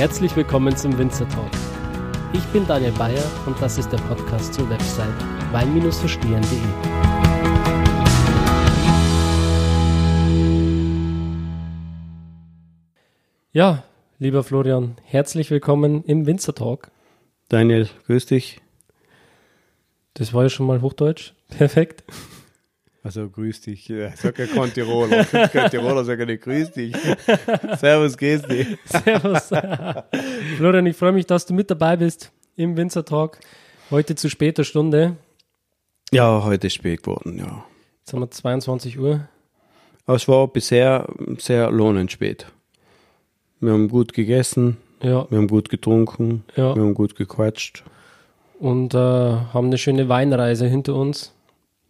Herzlich willkommen zum Winzer Talk. Ich bin Daniel Bayer und das ist der Podcast zur Website wein-verstehen.de. Ja, lieber Florian, herzlich willkommen im Winzer Talk. Daniel, grüß dich. Das war ja schon mal Hochdeutsch. Perfekt. Also grüß dich. Ja, sag ja kein Tiroler. kein Tiroler, sag ja nicht grüß dich. Servus, grüß dich. Servus. Florian, ich freue mich, dass du mit dabei bist im Winzer Talk. Heute zu später Stunde. Ja, heute ist spät geworden, ja. Jetzt haben wir 22 Uhr. Aber es war bisher sehr lohnend spät. Wir haben gut gegessen, Ja. wir haben gut getrunken, Ja. wir haben gut gequatscht. Und äh, haben eine schöne Weinreise hinter uns.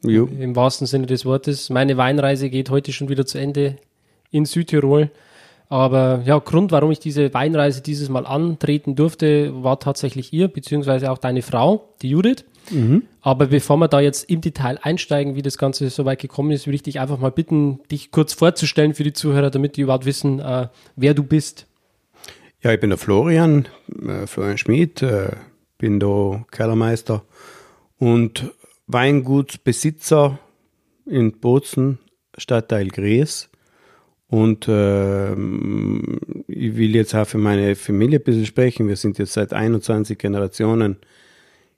Jo. Im wahrsten Sinne des Wortes. Meine Weinreise geht heute schon wieder zu Ende in Südtirol. Aber ja, Grund, warum ich diese Weinreise dieses Mal antreten durfte, war tatsächlich ihr, beziehungsweise auch deine Frau, die Judith. Aber bevor wir da jetzt im Detail einsteigen, wie das Ganze so weit gekommen ist, würde ich dich einfach mal bitten, dich kurz vorzustellen für die Zuhörer, damit die überhaupt wissen, äh, wer du bist. Ja, ich bin der Florian, äh, Florian Schmid, äh, bin da Kellermeister und Weingutsbesitzer in Bozen, Stadtteil Gries. Und ähm, ich will jetzt auch für meine Familie ein bisschen sprechen. Wir sind jetzt seit 21 Generationen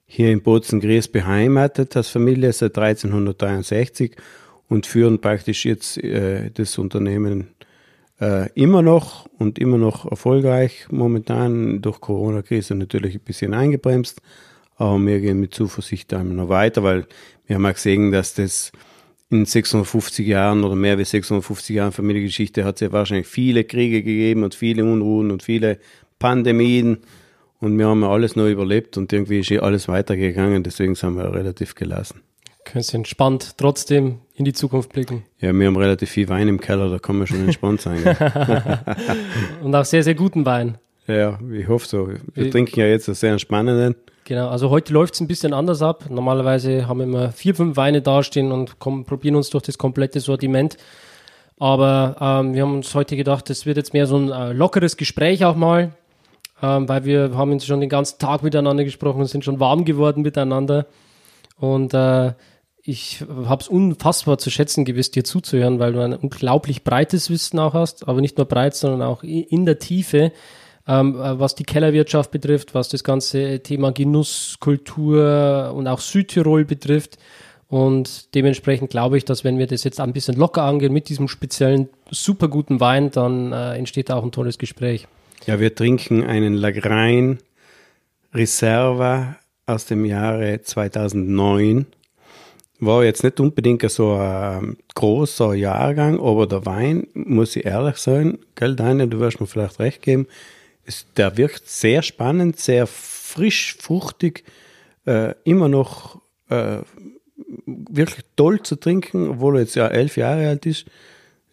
hier in Bozen-Gries beheimatet als Familie seit 1363 und führen praktisch jetzt äh, das Unternehmen äh, immer noch und immer noch erfolgreich. Momentan durch Corona-Krise natürlich ein bisschen eingebremst, aber wir gehen mit Zuversicht da immer noch weiter, weil wir haben auch gesehen, dass das in 650 Jahren oder mehr wie 650 Jahren Familiengeschichte hat es ja wahrscheinlich viele Kriege gegeben und viele Unruhen und viele Pandemien. Und wir haben ja alles noch überlebt und irgendwie ist ja alles weitergegangen, deswegen sind wir relativ gelassen. Können Sie entspannt trotzdem in die Zukunft blicken. Ja, wir haben relativ viel Wein im Keller, da kann man schon entspannt sein. Und auch sehr, sehr guten Wein. ja ich hoffe so. Wir Wie- trinken ja jetzt einen sehr entspannenden. Genau, also heute läuft es ein bisschen anders ab. Normalerweise haben wir immer vier, fünf Weine dastehen und kommen, probieren uns durch das komplette Sortiment. Aber ähm, wir haben uns heute gedacht, das wird jetzt mehr so ein äh, lockeres Gespräch auch mal, ähm, weil wir haben jetzt schon den ganzen Tag miteinander gesprochen und sind schon warm geworden miteinander. Und äh, ich habe es unfassbar zu schätzen gewusst, dir zuzuhören, weil du ein unglaublich breites Wissen auch hast, aber nicht nur breit, sondern auch in der Tiefe ähm, äh, was die Kellerwirtschaft betrifft, was das ganze Thema Genusskultur und auch Südtirol betrifft. Und dementsprechend glaube ich, dass wenn wir das jetzt ein bisschen locker angehen mit diesem speziellen, super guten Wein, dann äh, entsteht da auch ein tolles Gespräch. Ja, wir trinken einen Lagrein Reserva aus dem Jahre 2009. War jetzt nicht unbedingt so ein großer Jahrgang, aber der Wein, muss ich ehrlich sein, gell, Daniel, du wirst mir vielleicht recht geben, ist, der wirkt sehr spannend, sehr frisch, fruchtig, äh, immer noch äh, wirklich toll zu trinken, obwohl er jetzt ja elf Jahre alt ist.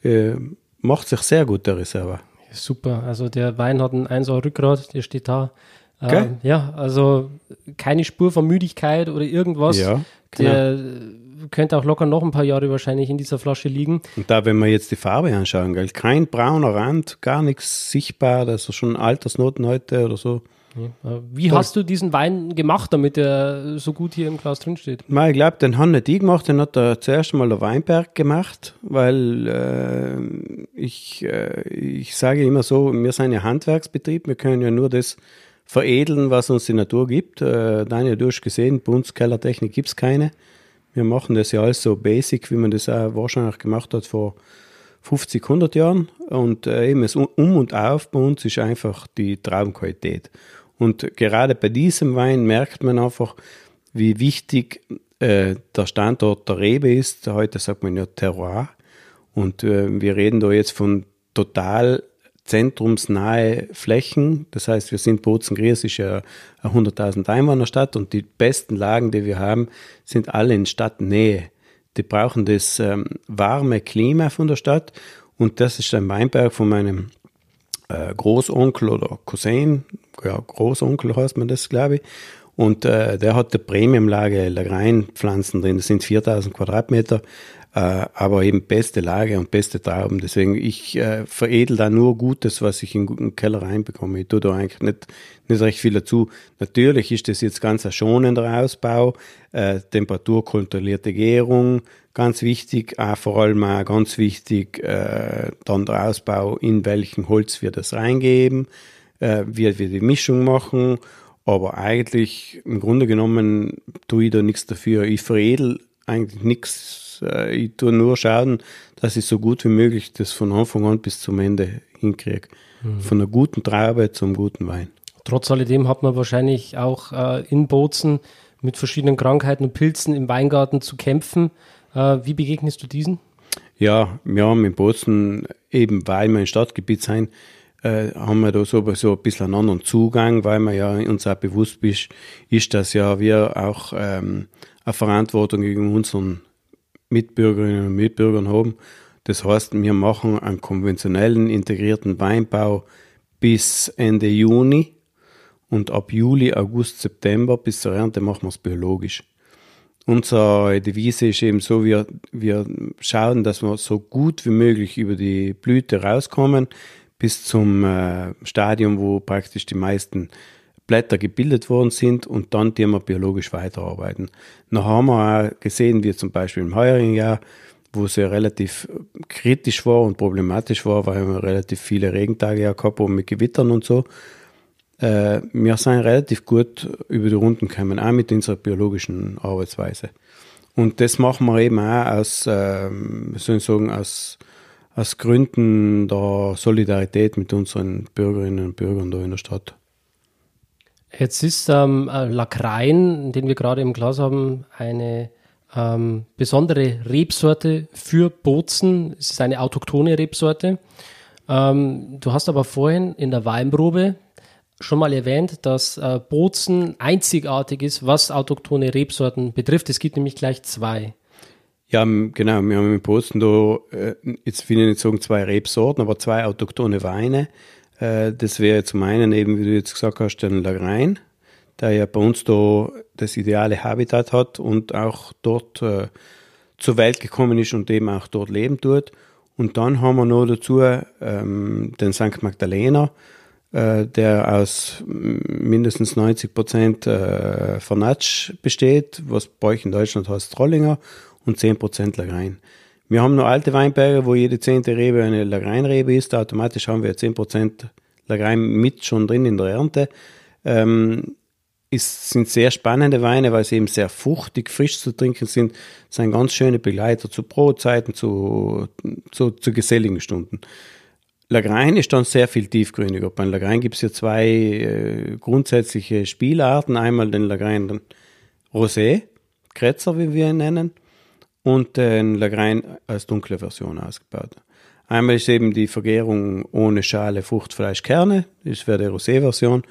Äh, macht sich sehr gut, der Reserva. Super, also der Wein hat ein 1er Rückgrat, der steht da. Ähm, ja, also keine Spur von Müdigkeit oder irgendwas. Ja, genau. Der könnte auch locker noch ein paar Jahre wahrscheinlich in dieser Flasche liegen. Und da, wenn wir jetzt die Farbe anschauen, gell, kein brauner Rand, gar nichts sichtbar, das ist schon Altersnoten heute oder so. Wie hast du diesen Wein gemacht, damit er so gut hier im Glas drin steht? Mal, ich glaube, den haben nicht die gemacht, den hat der zuerst mal der Weinberg gemacht, weil äh, ich, äh, ich sage immer so, wir sind ja Handwerksbetrieb, wir können ja nur das veredeln, was uns die Natur gibt. Äh, Daniel, du hast gesehen, bei uns Kellertechnik gibt's keine. Wir machen das ja alles so basic, wie man das auch wahrscheinlich gemacht hat vor 50, 100 Jahren. Und äh, eben das Um und Auf bei uns ist einfach die Traubenqualität. Und gerade bei diesem Wein merkt man einfach, wie wichtig äh, der Standort der Rebe ist. Heute sagt man ja Terroir. Und äh, wir reden da jetzt von total zentrumsnahe Flächen. Das heißt, wir sind Bozen-Gries ist ja eine 100.000 Einwohnerstadt und die besten Lagen, die wir haben, sind alle in Stadtnähe. Die brauchen das ähm, warme Klima von der Stadt und das ist ein Weinberg von meinem äh, Großonkel oder Cousin, ja, Großonkel heißt man das, glaube ich. Und äh, der hat eine Premiumlage Lagrein-Pflanzen drin, das sind 4000 Quadratmeter. Äh, aber eben beste Lage und beste Trauben. Deswegen, ich äh, veredel da nur Gutes, was ich in den Keller reinbekomme. Ich tue da eigentlich nicht, nicht recht viel dazu. Natürlich ist das jetzt ganz ein schonender Ausbau, äh, temperaturkontrollierte Gärung, ganz wichtig, auch vor allem auch ganz wichtig, äh, dann der Ausbau, in welchen Holz wir das reingeben, äh, wie wir die Mischung machen. Aber eigentlich, im Grunde genommen, tue ich da nichts dafür. Ich veredel eigentlich nichts. Äh, ich tue nur schauen, dass ich so gut wie möglich das von Anfang an bis zum Ende hinkriege. Mhm. Von einer guten Traube zum guten Wein. Trotz alledem hat man wahrscheinlich auch äh, in Bozen mit verschiedenen Krankheiten und Pilzen im Weingarten zu kämpfen. Äh, wie begegnest du diesen? Ja, wir haben in Bozen eben, weil wir im Stadtgebiet sind, äh, haben wir da sowieso ein bisschen einen anderen Zugang, weil man ja uns auch bewusst ist, ist dass ja wir auch ähm, eine Verantwortung gegen unseren Mitbürgerinnen und Mitbürgern haben. Das heißt, wir machen einen konventionellen integrierten Weinbau bis Ende Juni und ab Juli, August, September bis zur Ernte machen wir es biologisch. Unsere Devise ist eben so, wir, wir schauen, dass wir so gut wie möglich über die Blüte rauskommen bis zum äh, Stadium, wo praktisch die meisten Blätter gebildet worden sind und dann die wir biologisch weiterarbeiten. Noch haben wir auch gesehen, wie zum Beispiel im heurigen Jahr, wo es ja relativ kritisch war und problematisch war, weil wir relativ viele Regentage ja gehabt haben mit Gewittern und so. Äh, wir sind relativ gut über die Runden gekommen, auch mit unserer biologischen Arbeitsweise. Und das machen wir eben auch aus, äh, soll ich sagen, aus, aus Gründen der Solidarität mit unseren Bürgerinnen und Bürgern da in der Stadt. Jetzt ist ähm, äh, Lakrein, den wir gerade im Glas haben, eine ähm, besondere Rebsorte für Bozen. Es ist eine autochtone Rebsorte. Ähm, du hast aber vorhin in der Weinprobe schon mal erwähnt, dass äh, Bozen einzigartig ist, was autochtone Rebsorten betrifft. Es gibt nämlich gleich zwei. Ja, genau. Wir haben in Bozen da, äh, jetzt will ich nicht sagen zwei Rebsorten, aber zwei autochtone Weine. Äh, das wäre zum einen eben, wie du jetzt gesagt hast, den Lagrein, der ja bei uns da das ideale Habitat hat und auch dort äh, zur Welt gekommen ist und eben auch dort leben tut. Und dann haben wir noch dazu ähm, den St. Magdalena, äh, der aus mindestens 90 Prozent äh, Vernatsch besteht, was bei euch in Deutschland heißt Trollinger, und 10 Prozent Lagrein. Wir haben noch alte Weinberge, wo jede zehnte Rebe eine Lagreinrebe ist. Automatisch haben wir 10% Lagrein mit schon drin in der Ernte. Ähm, es sind sehr spannende Weine, weil sie eben sehr fruchtig, frisch zu trinken sind. Es sind ganz schöne Begleiter zu Brotzeiten, zu, zu, zu geselligen Stunden. Lagrein ist dann sehr viel tiefgründiger. Beim Lagrein gibt es ja zwei äh, grundsätzliche Spielarten. Einmal den Lagrein Rosé, Kretzer, wie wir ihn nennen, und den Lagrein als dunkle Version ausgebaut. Einmal ist eben die Vergärung ohne Schale, Fruchtfleisch, Kerne, das wäre die Rosé-Version.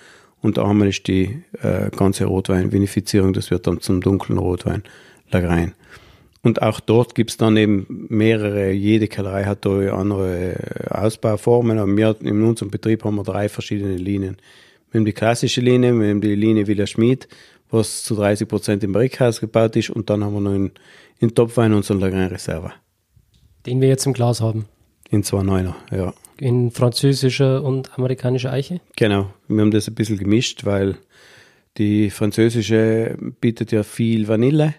Und einmal ist die äh, ganze Rotwein-Vinifizierung, das wird dann zum dunklen Rotwein, Lagrein. Und auch dort gibt es dann eben mehrere, jede Kellerei hat da andere äh, Ausbauformen, aber wir in unserem Betrieb haben wir drei verschiedene Linien. Wir haben die klassische Linie, wir haben die Linie Villa Schmid, was zu 30 Prozent im Brickhaus gebaut ist und dann haben wir noch in, in Topwein unseren Lagrin Reserve. Den wir jetzt im Glas haben. In 2,9er, ja. In französischer und amerikanischer Eiche? Genau. Wir haben das ein bisschen gemischt, weil die französische bietet ja viel Vanille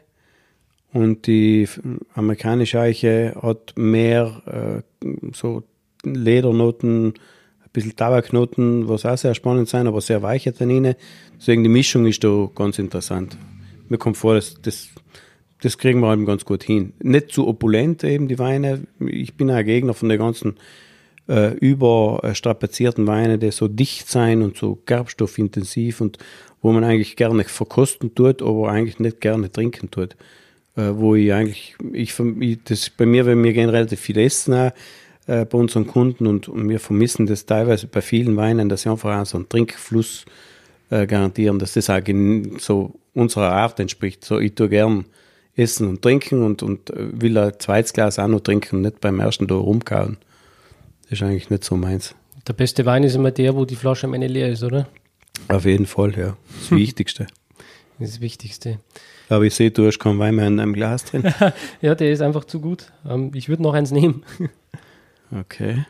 und die amerikanische Eiche hat mehr äh, so Ledernoten, ein bisschen Tabaknoten, was auch sehr spannend sein, aber sehr weiche Tannine. Deswegen die Mischung ist da ganz interessant. Mir kommt vor, dass das das kriegen wir eben ganz gut hin. Nicht zu opulent eben die Weine. Ich bin ein Gegner von den ganzen äh, überstrapazierten Weinen, die so dicht sein und so gerbstoffintensiv und wo man eigentlich gerne verkosten tut, aber eigentlich nicht gerne trinken tut. Äh, wo ich eigentlich, ich, das bei mir, weil wir gehen relativ viel essen äh, bei unseren Kunden und, und, wir vermissen das teilweise bei vielen Weinen, dass sie einfach so einen Trinkfluss äh, garantieren, dass das auch so unserer Art entspricht. So, ich tue gern essen und trinken und, und äh, will ein zweites Glas auch noch trinken, nicht beim ersten da rumkauen. Das ist eigentlich nicht so meins. Der beste Wein ist immer der, wo die Flasche am Ende leer ist, oder? Auf jeden Fall, ja. Das Wichtigste. Das Wichtigste. Aber ich sehe, du hast keinen Wein mehr in deinem Glas drin. ja, der ist einfach zu gut. Ähm, ich würde noch eins nehmen. Okay.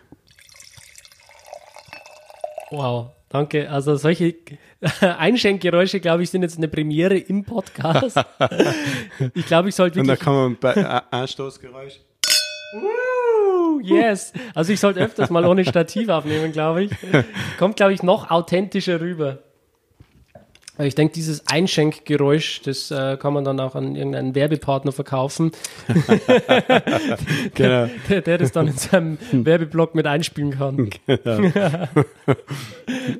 Wow, danke. Also solche Einschenkgeräusche, glaube ich, sind jetzt eine Premiere im Podcast. ich glaube, ich sollte Und da wirklich... kann man bei A- Anstoßgeräusch. Uh, yes. Also ich sollte öfters mal ohne Stativ aufnehmen, glaube ich. Kommt, glaube ich, noch authentischer rüber. Aber Ich denke, dieses Einschenkgeräusch, das äh, kann man dann auch an irgendeinen Werbepartner verkaufen, Genau. der, der das dann in seinem Werbeblock mit einspielen kann.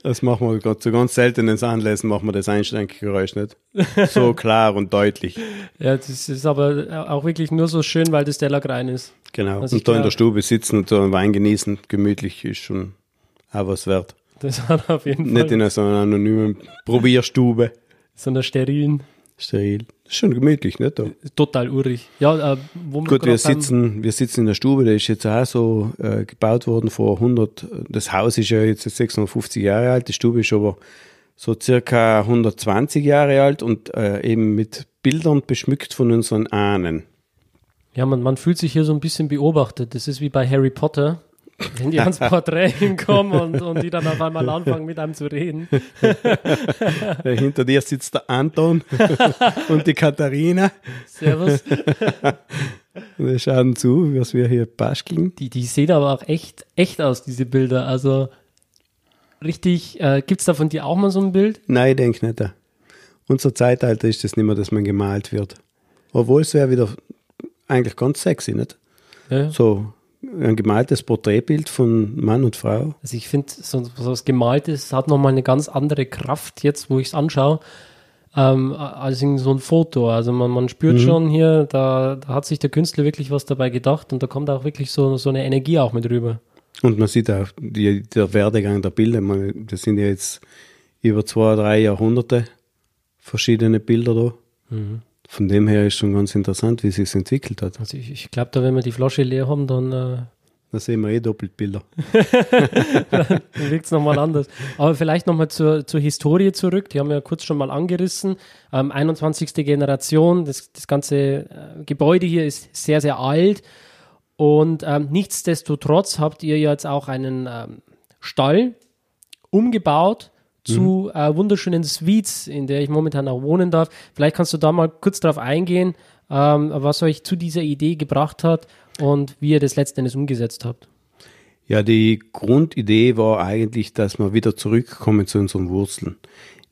Das machen wir gerade zu ganz seltenen Anlässen, machen wir das Einsteckgeräusch nicht. So klar und deutlich. Ja, das ist aber auch wirklich nur so schön, weil das der rein ist. Genau. Also und da in der glaub- Stube sitzen und so einen Wein genießen, gemütlich, ist schon auch was wert. Das hat auf jeden Fall Nicht in so einer anonymen Probierstube. so einer sterilen, Steril. Ist schon gemütlich, nicht? Da. total urig. Ja, äh, wo Gut, wir sitzen, wir sitzen in der Stube, der ist jetzt auch so äh, gebaut worden vor 100, das Haus ist ja jetzt 650 Jahre alt, die Stube ist aber so circa 120 Jahre alt und äh, eben mit Bildern beschmückt von unseren Ahnen. Ja, man, man fühlt sich hier so ein bisschen beobachtet. Das ist wie bei Harry Potter, wenn die ans Porträt hinkommen und, und die dann auf einmal anfangen, mit einem zu reden. Hinter dir sitzt der Anton und die Katharina. Servus. Wir schauen zu, was wir hier basteln. Die, die sehen aber auch echt, echt aus, diese Bilder. Also richtig, äh, gibt's da von dir auch mal so ein Bild? Nein, ich denke nicht. Unser Zeitalter ist das nicht mehr, dass man gemalt wird. Obwohl es wäre wieder eigentlich ganz sexy, nicht? Ja. So ein gemaltes Porträtbild von Mann und Frau. Also ich finde, so, so was Gemaltes hat nochmal eine ganz andere Kraft jetzt, wo ich es anschaue, ähm, als in so ein Foto. Also man, man spürt schon hier, da, da hat sich der Künstler wirklich was dabei gedacht und da kommt auch wirklich so, so eine Energie auch mit rüber. Und man sieht auch die, der Werdegang der Bilder. Man, das sind ja jetzt über zwei, drei Jahrhunderte verschiedene Bilder da. Von dem her ist schon ganz interessant, wie sich entwickelt hat. Also ich, ich glaube, da wenn wir die Flasche leer haben, dann, äh, Da sehen wir eh doppelt Bilder. dann wirkt es nochmal anders. Aber vielleicht nochmal zur, zur Historie zurück. Die haben wir ja kurz schon mal angerissen. Ähm, 21. Generation, das, das ganze äh, Gebäude hier ist sehr, sehr alt. Und ähm, nichtsdestotrotz habt ihr jetzt auch einen ähm, Stall umgebaut zu äh, wunderschönen Suites, in der ich momentan auch wohnen darf. Vielleicht kannst du da mal kurz drauf eingehen, ähm, was euch zu dieser Idee gebracht hat und wie ihr das letztendlich umgesetzt habt. Ja, die Grundidee war eigentlich, dass wir wieder zurückkommen zu unseren Wurzeln.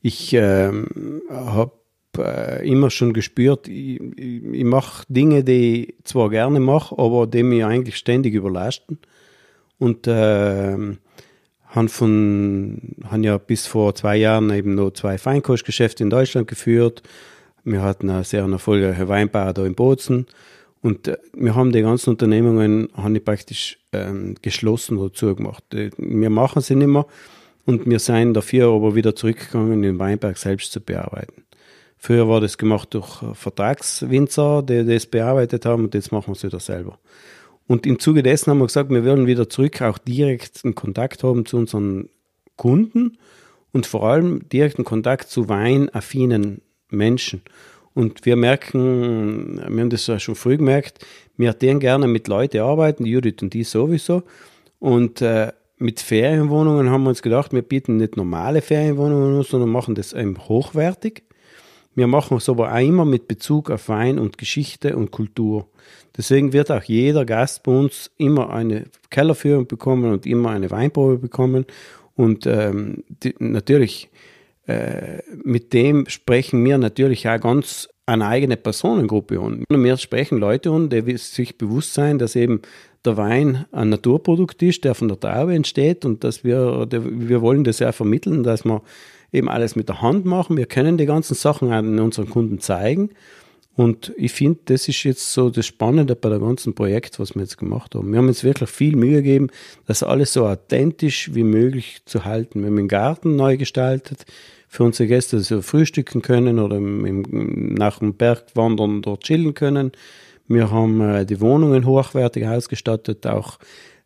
Ich ähm, habe äh, immer schon gespürt, ich, ich, ich mache Dinge, die ich zwar gerne mache, aber die mich eigentlich ständig überlasten. Und ähm, haben von, haben ja bis vor zwei Jahren eben noch zwei Feinkostgeschäfte in Deutschland geführt. Wir hatten eine sehr erfolgreiche Weinbar da in Bozen. Und äh, wir haben die ganzen Unternehmungen, haben die praktisch ähm, geschlossen oder zugemacht. Äh, Wir machen sie nicht mehr und wir sind dafür aber wieder zurückgegangen, den Weinberg selbst zu bearbeiten. Früher war das gemacht durch äh, Vertragswinzer, die das bearbeitet haben und jetzt machen wir es wieder selber. Und im Zuge dessen haben wir gesagt, wir wollen wieder zurück auch direkten Kontakt haben zu unseren Kunden und vor allem direkten Kontakt zu weinaffinen Menschen. Und wir merken, wir haben das ja schon früh gemerkt, wir denen gerne mit Leuten arbeiten, Judith und die sowieso. Und äh, mit Ferienwohnungen haben wir uns gedacht, wir bieten nicht normale Ferienwohnungen sondern machen das eben hochwertig. Wir machen es aber auch immer mit Bezug auf Wein und Geschichte und Kultur. Deswegen wird auch jeder Gast bei uns immer eine Kellerführung bekommen und immer eine Weinprobe bekommen. Und ähm, die, natürlich, äh, mit dem sprechen wir natürlich auch ganz eine eigene Personengruppe an. Wir sprechen Leute an, die sich bewusst sein, dass eben der Wein ein Naturprodukt ist, der von der Traube entsteht und dass wir, wir wollen das ja vermitteln, dass wir eben alles mit der Hand machen. Wir können die ganzen Sachen an unseren Kunden zeigen. Und ich finde, das ist jetzt so das Spannende bei der ganzen Projekt, was wir jetzt gemacht haben. Wir haben uns wirklich viel Mühe gegeben, das alles so authentisch wie möglich zu halten. Wir haben den Garten neu gestaltet für unsere Gäste, dass sie frühstücken können oder nach dem Berg wandern dort chillen können. Wir haben äh, die Wohnungen hochwertig ausgestattet, auch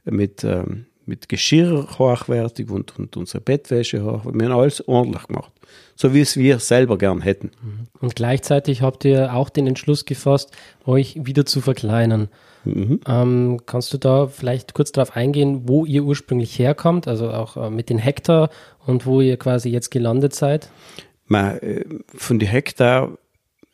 mit ähm, mit Geschirr hochwertig und, und unsere Bettwäsche hochwertig. Wir haben alles ordentlich gemacht. So wie es wir selber gern hätten. Und gleichzeitig habt ihr auch den Entschluss gefasst, euch wieder zu verkleinern. Mhm. Ähm, kannst du da vielleicht kurz darauf eingehen, wo ihr ursprünglich herkommt, also auch äh, mit den Hektar und wo ihr quasi jetzt gelandet seid? Man, äh, von den Hektar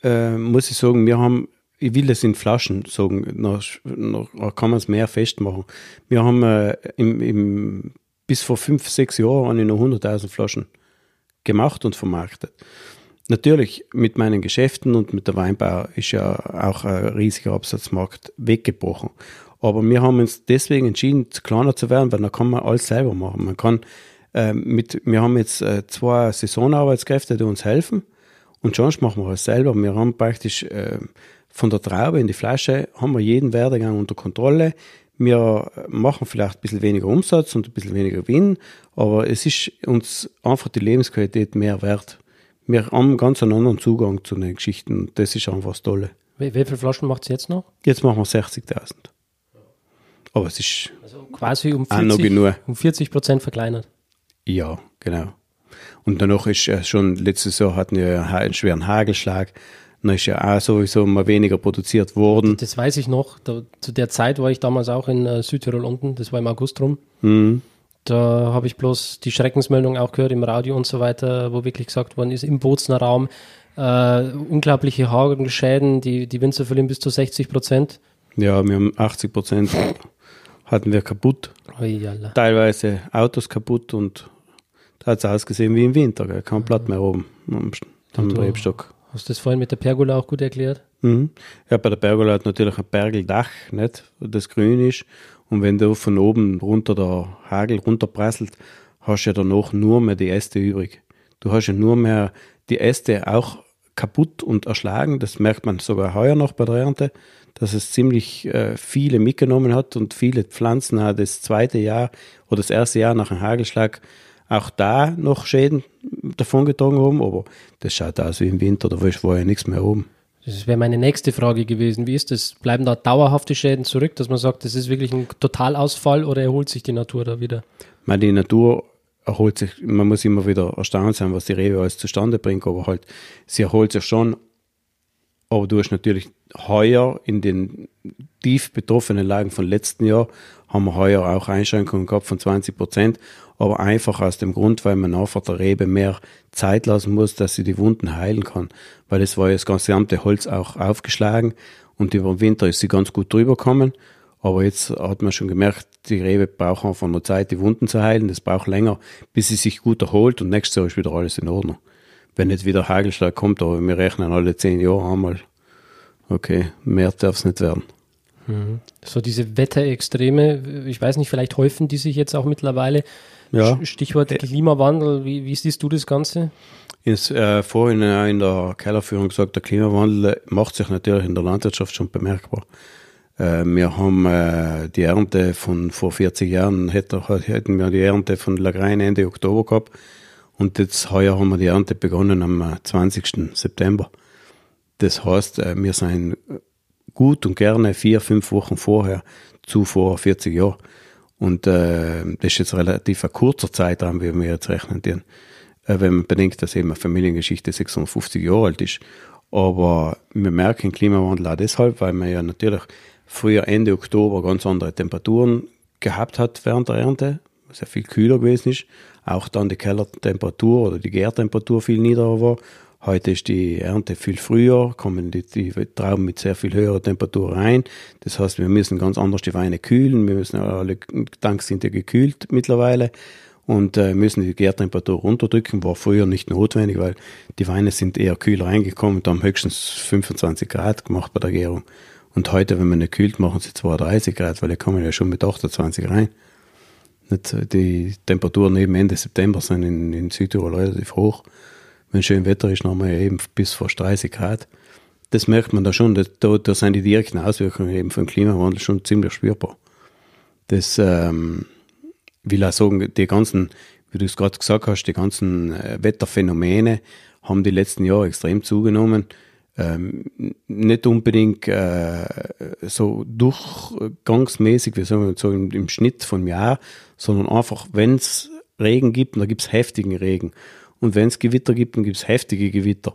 äh, muss ich sagen, wir haben ich will das in Flaschen sagen, noch, noch kann man es mehr festmachen. Wir haben äh, im, im, bis vor fünf, sechs Jahren noch 100.000 Flaschen gemacht und vermarktet. Natürlich mit meinen Geschäften und mit der Weinbau ist ja auch ein riesiger Absatzmarkt weggebrochen. Aber wir haben uns deswegen entschieden, kleiner zu werden, weil dann kann man alles selber machen. Man kann äh, mit, wir haben jetzt äh, zwei Saisonarbeitskräfte, die uns helfen und sonst machen wir alles selber. Wir haben praktisch äh, von der Traube in die Flasche haben wir jeden Werdegang unter Kontrolle. Wir machen vielleicht ein bisschen weniger Umsatz und ein bisschen weniger Gewinn, aber es ist uns einfach die Lebensqualität mehr wert. Wir haben ganz einen anderen Zugang zu den Geschichten. Das ist einfach das Tolle. Wie, wie viele Flaschen macht es jetzt noch? Jetzt machen wir 60.000. Aber es ist also quasi um 40, um 40 Prozent verkleinert. Ja, genau. Und danach ist schon, letztes Jahr hatten wir einen schweren Hagelschlag. Dann ist ja auch sowieso mal weniger produziert worden. Das weiß ich noch. Da, zu der Zeit war ich damals auch in äh, Südtirol unten, das war im August rum. Mhm. Da habe ich bloß die Schreckensmeldung auch gehört im Radio und so weiter, wo wirklich gesagt worden ist, im Bozner Raum äh, unglaubliche Hagelschäden, die, die Winzer verlieren bis zu 60 Prozent. Ja, wir haben 80 Prozent hatten wir kaputt. Oiala. Teilweise Autos kaputt und da hat es ausgesehen wie im Winter, gell? kein Blatt mehr oben am, am Rebstock. Hast du das vorhin mit der Pergola auch gut erklärt? Mhm. Ja, bei der Pergola hat natürlich ein Pergeldach, nicht, das grün ist. Und wenn du von oben runter der Hagel runterprasselt, hast du ja danach nur mehr die Äste übrig. Du hast ja nur mehr die Äste auch kaputt und erschlagen. Das merkt man sogar heuer noch bei der Ernte, dass es ziemlich äh, viele mitgenommen hat und viele Pflanzen hat das zweite Jahr oder das erste Jahr nach einem Hagelschlag auch da noch Schäden davongetragen haben, aber das schaut aus wie im Winter, da war ja nichts mehr oben. Das wäre meine nächste Frage gewesen. Wie ist das? Bleiben da dauerhafte Schäden zurück, dass man sagt, das ist wirklich ein Totalausfall oder erholt sich die Natur da wieder? Man, die Natur erholt sich, man muss immer wieder erstaunt sein, was die Rewe alles zustande bringt, aber halt, sie erholt sich schon. Aber du hast natürlich heuer in den tief betroffenen Lagen von letzten Jahr haben wir heuer auch Einschränkungen gehabt von 20 Prozent aber einfach aus dem Grund, weil man einfach der Rebe mehr Zeit lassen muss, dass sie die Wunden heilen kann. Weil es war ja das gesamte Holz auch aufgeschlagen und über den Winter ist sie ganz gut drüber gekommen. Aber jetzt hat man schon gemerkt, die Rebe braucht einfach nur Zeit, die Wunden zu heilen. Das braucht länger, bis sie sich gut erholt und nächstes Jahr ist wieder alles in Ordnung. Wenn nicht wieder Hagelschlag kommt, aber wir rechnen alle zehn Jahre einmal. Okay, mehr darf es nicht werden. Mhm. So diese Wetterextreme, ich weiß nicht, vielleicht häufen die sich jetzt auch mittlerweile. Ja. Stichwort Klimawandel, wie, wie siehst du das Ganze? Ist äh, vorhin in der Kellerführung gesagt, der Klimawandel macht sich natürlich in der Landwirtschaft schon bemerkbar. Äh, wir haben äh, die Ernte von vor 40 Jahren, hätte, hätten wir die Ernte von Lagrein Ende Oktober gehabt und jetzt heuer haben wir die Ernte begonnen am 20. Äh, September. Das heißt, äh, wir sind gut und gerne vier, fünf Wochen vorher zu vor 40 Jahren. Und äh, das ist jetzt relativ ein kurzer Zeitraum, wie wir jetzt rechnen. Den, äh, wenn man bedenkt, dass eben eine Familiengeschichte 650 Jahre alt ist. Aber wir merken Klimawandel auch deshalb, weil man ja natürlich früher Ende Oktober ganz andere Temperaturen gehabt hat während der Ernte, was ja viel kühler gewesen ist. Auch dann die Kellertemperatur oder die Gärtemperatur viel niedriger war Heute ist die Ernte viel früher, kommen die, die Trauben mit sehr viel höherer Temperatur rein. Das heißt, wir müssen ganz anders die Weine kühlen. Wir müssen alle Tanks sind ja gekühlt mittlerweile und äh, müssen die Gärtemperatur runterdrücken. War früher nicht notwendig, weil die Weine sind eher kühl reingekommen und haben höchstens 25 Grad gemacht bei der Gärung. Und heute, wenn man nicht kühlt, machen sie 32 Grad, weil da kommen ja schon mit 28 rein. Die Temperaturen eben Ende September sind in, in Südtirol relativ hoch wenn schön Wetter ist, wir eben bis fast 30 Grad. Das merkt man da schon, da, da sind die direkten Auswirkungen eben vom Klimawandel schon ziemlich spürbar. Das ähm, will auch sagen, die ganzen, wie du es gerade gesagt hast, die ganzen äh, Wetterphänomene haben die letzten Jahre extrem zugenommen. ähm, nicht unbedingt äh, so durchgangsmäßig, wie sagen wir so im, im Schnitt vom Jahr, sondern einfach, wenn es Regen gibt, dann gibt es heftigen Regen. Und wenn es Gewitter gibt, dann gibt es heftige Gewitter.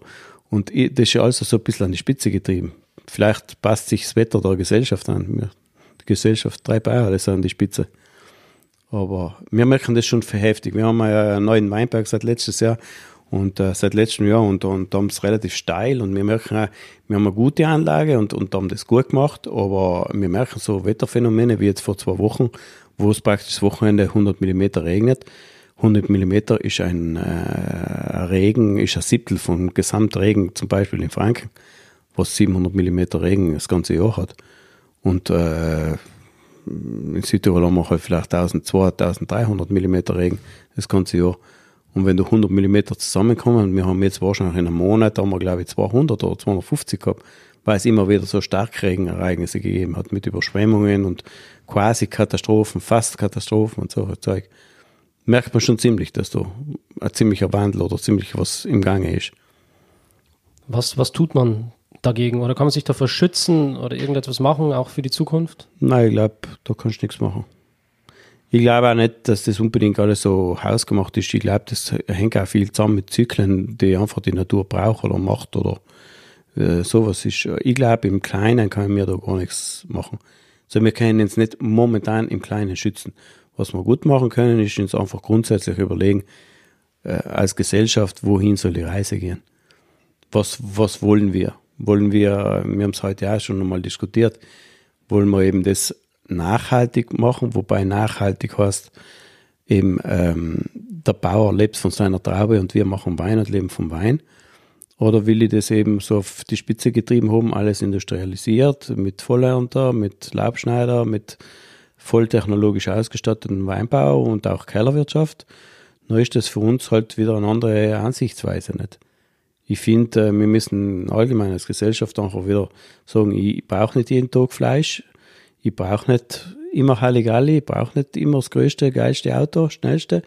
Und das ist ja also so ein bisschen an die Spitze getrieben. Vielleicht passt sich das Wetter der Gesellschaft an. Die Gesellschaft treibt auch alles an die Spitze. Aber wir merken das schon für heftig. Wir haben einen neuen Weinberg seit letztes Jahr und äh, seit letztem Jahr und, und haben es relativ steil und wir merken auch, wir haben eine gute Anlage und, und haben das gut gemacht, aber wir merken so Wetterphänomene wie jetzt vor zwei Wochen, wo es praktisch das Wochenende 100 mm regnet. 100 mm ist ein äh, Regen, ist ein Siebtel vom Gesamtregen, zum Beispiel in Franken, was 700 mm Regen das ganze Jahr hat. Und äh, in Südtirol haben wir halt vielleicht 1200, 1300 mm Regen das ganze Jahr. Und wenn du 100 mm zusammenkommen, wir haben jetzt wahrscheinlich in einem Monat, haben wir glaube ich 200 oder 250 gehabt, weil es immer wieder so Starkregenereignisse gegeben hat mit Überschwemmungen und quasi Katastrophen, fast Katastrophen und so Zeug. Merkt man schon ziemlich, dass da ein ziemlicher Wandel oder ziemlich was im Gange ist. Was, was tut man dagegen? Oder kann man sich davor schützen oder irgendetwas machen, auch für die Zukunft? Nein, ich glaube, da kannst du nichts machen. Ich glaube auch nicht, dass das unbedingt alles so hausgemacht ist. Ich glaube, das hängt auch viel zusammen mit Zyklen, die einfach die Natur braucht oder macht oder äh, sowas ist. Ich glaube, im Kleinen können wir da gar nichts machen. Also wir können uns nicht momentan im Kleinen schützen. Was wir gut machen können, ist uns einfach grundsätzlich überlegen, äh, als Gesellschaft, wohin soll die Reise gehen? Was, was wollen wir? Wollen wir, wir haben es heute auch schon einmal diskutiert, wollen wir eben das nachhaltig machen, wobei nachhaltig heißt eben ähm, der Bauer lebt von seiner Traube und wir machen Wein und leben vom Wein. Oder will ich das eben so auf die Spitze getrieben haben, alles industrialisiert, mit Vollernter, mit Laubschneider, mit volltechnologisch ausgestatteten Weinbau und auch Kellerwirtschaft. Dann ist das für uns halt wieder eine andere Ansichtsweise nicht. Ich finde, äh, wir müssen allgemein als Gesellschaft einfach wieder sagen, ich brauche nicht jeden Tag Fleisch, ich brauche nicht immer Halligalli, ich brauche nicht immer das größte, geilste Auto, schnellste,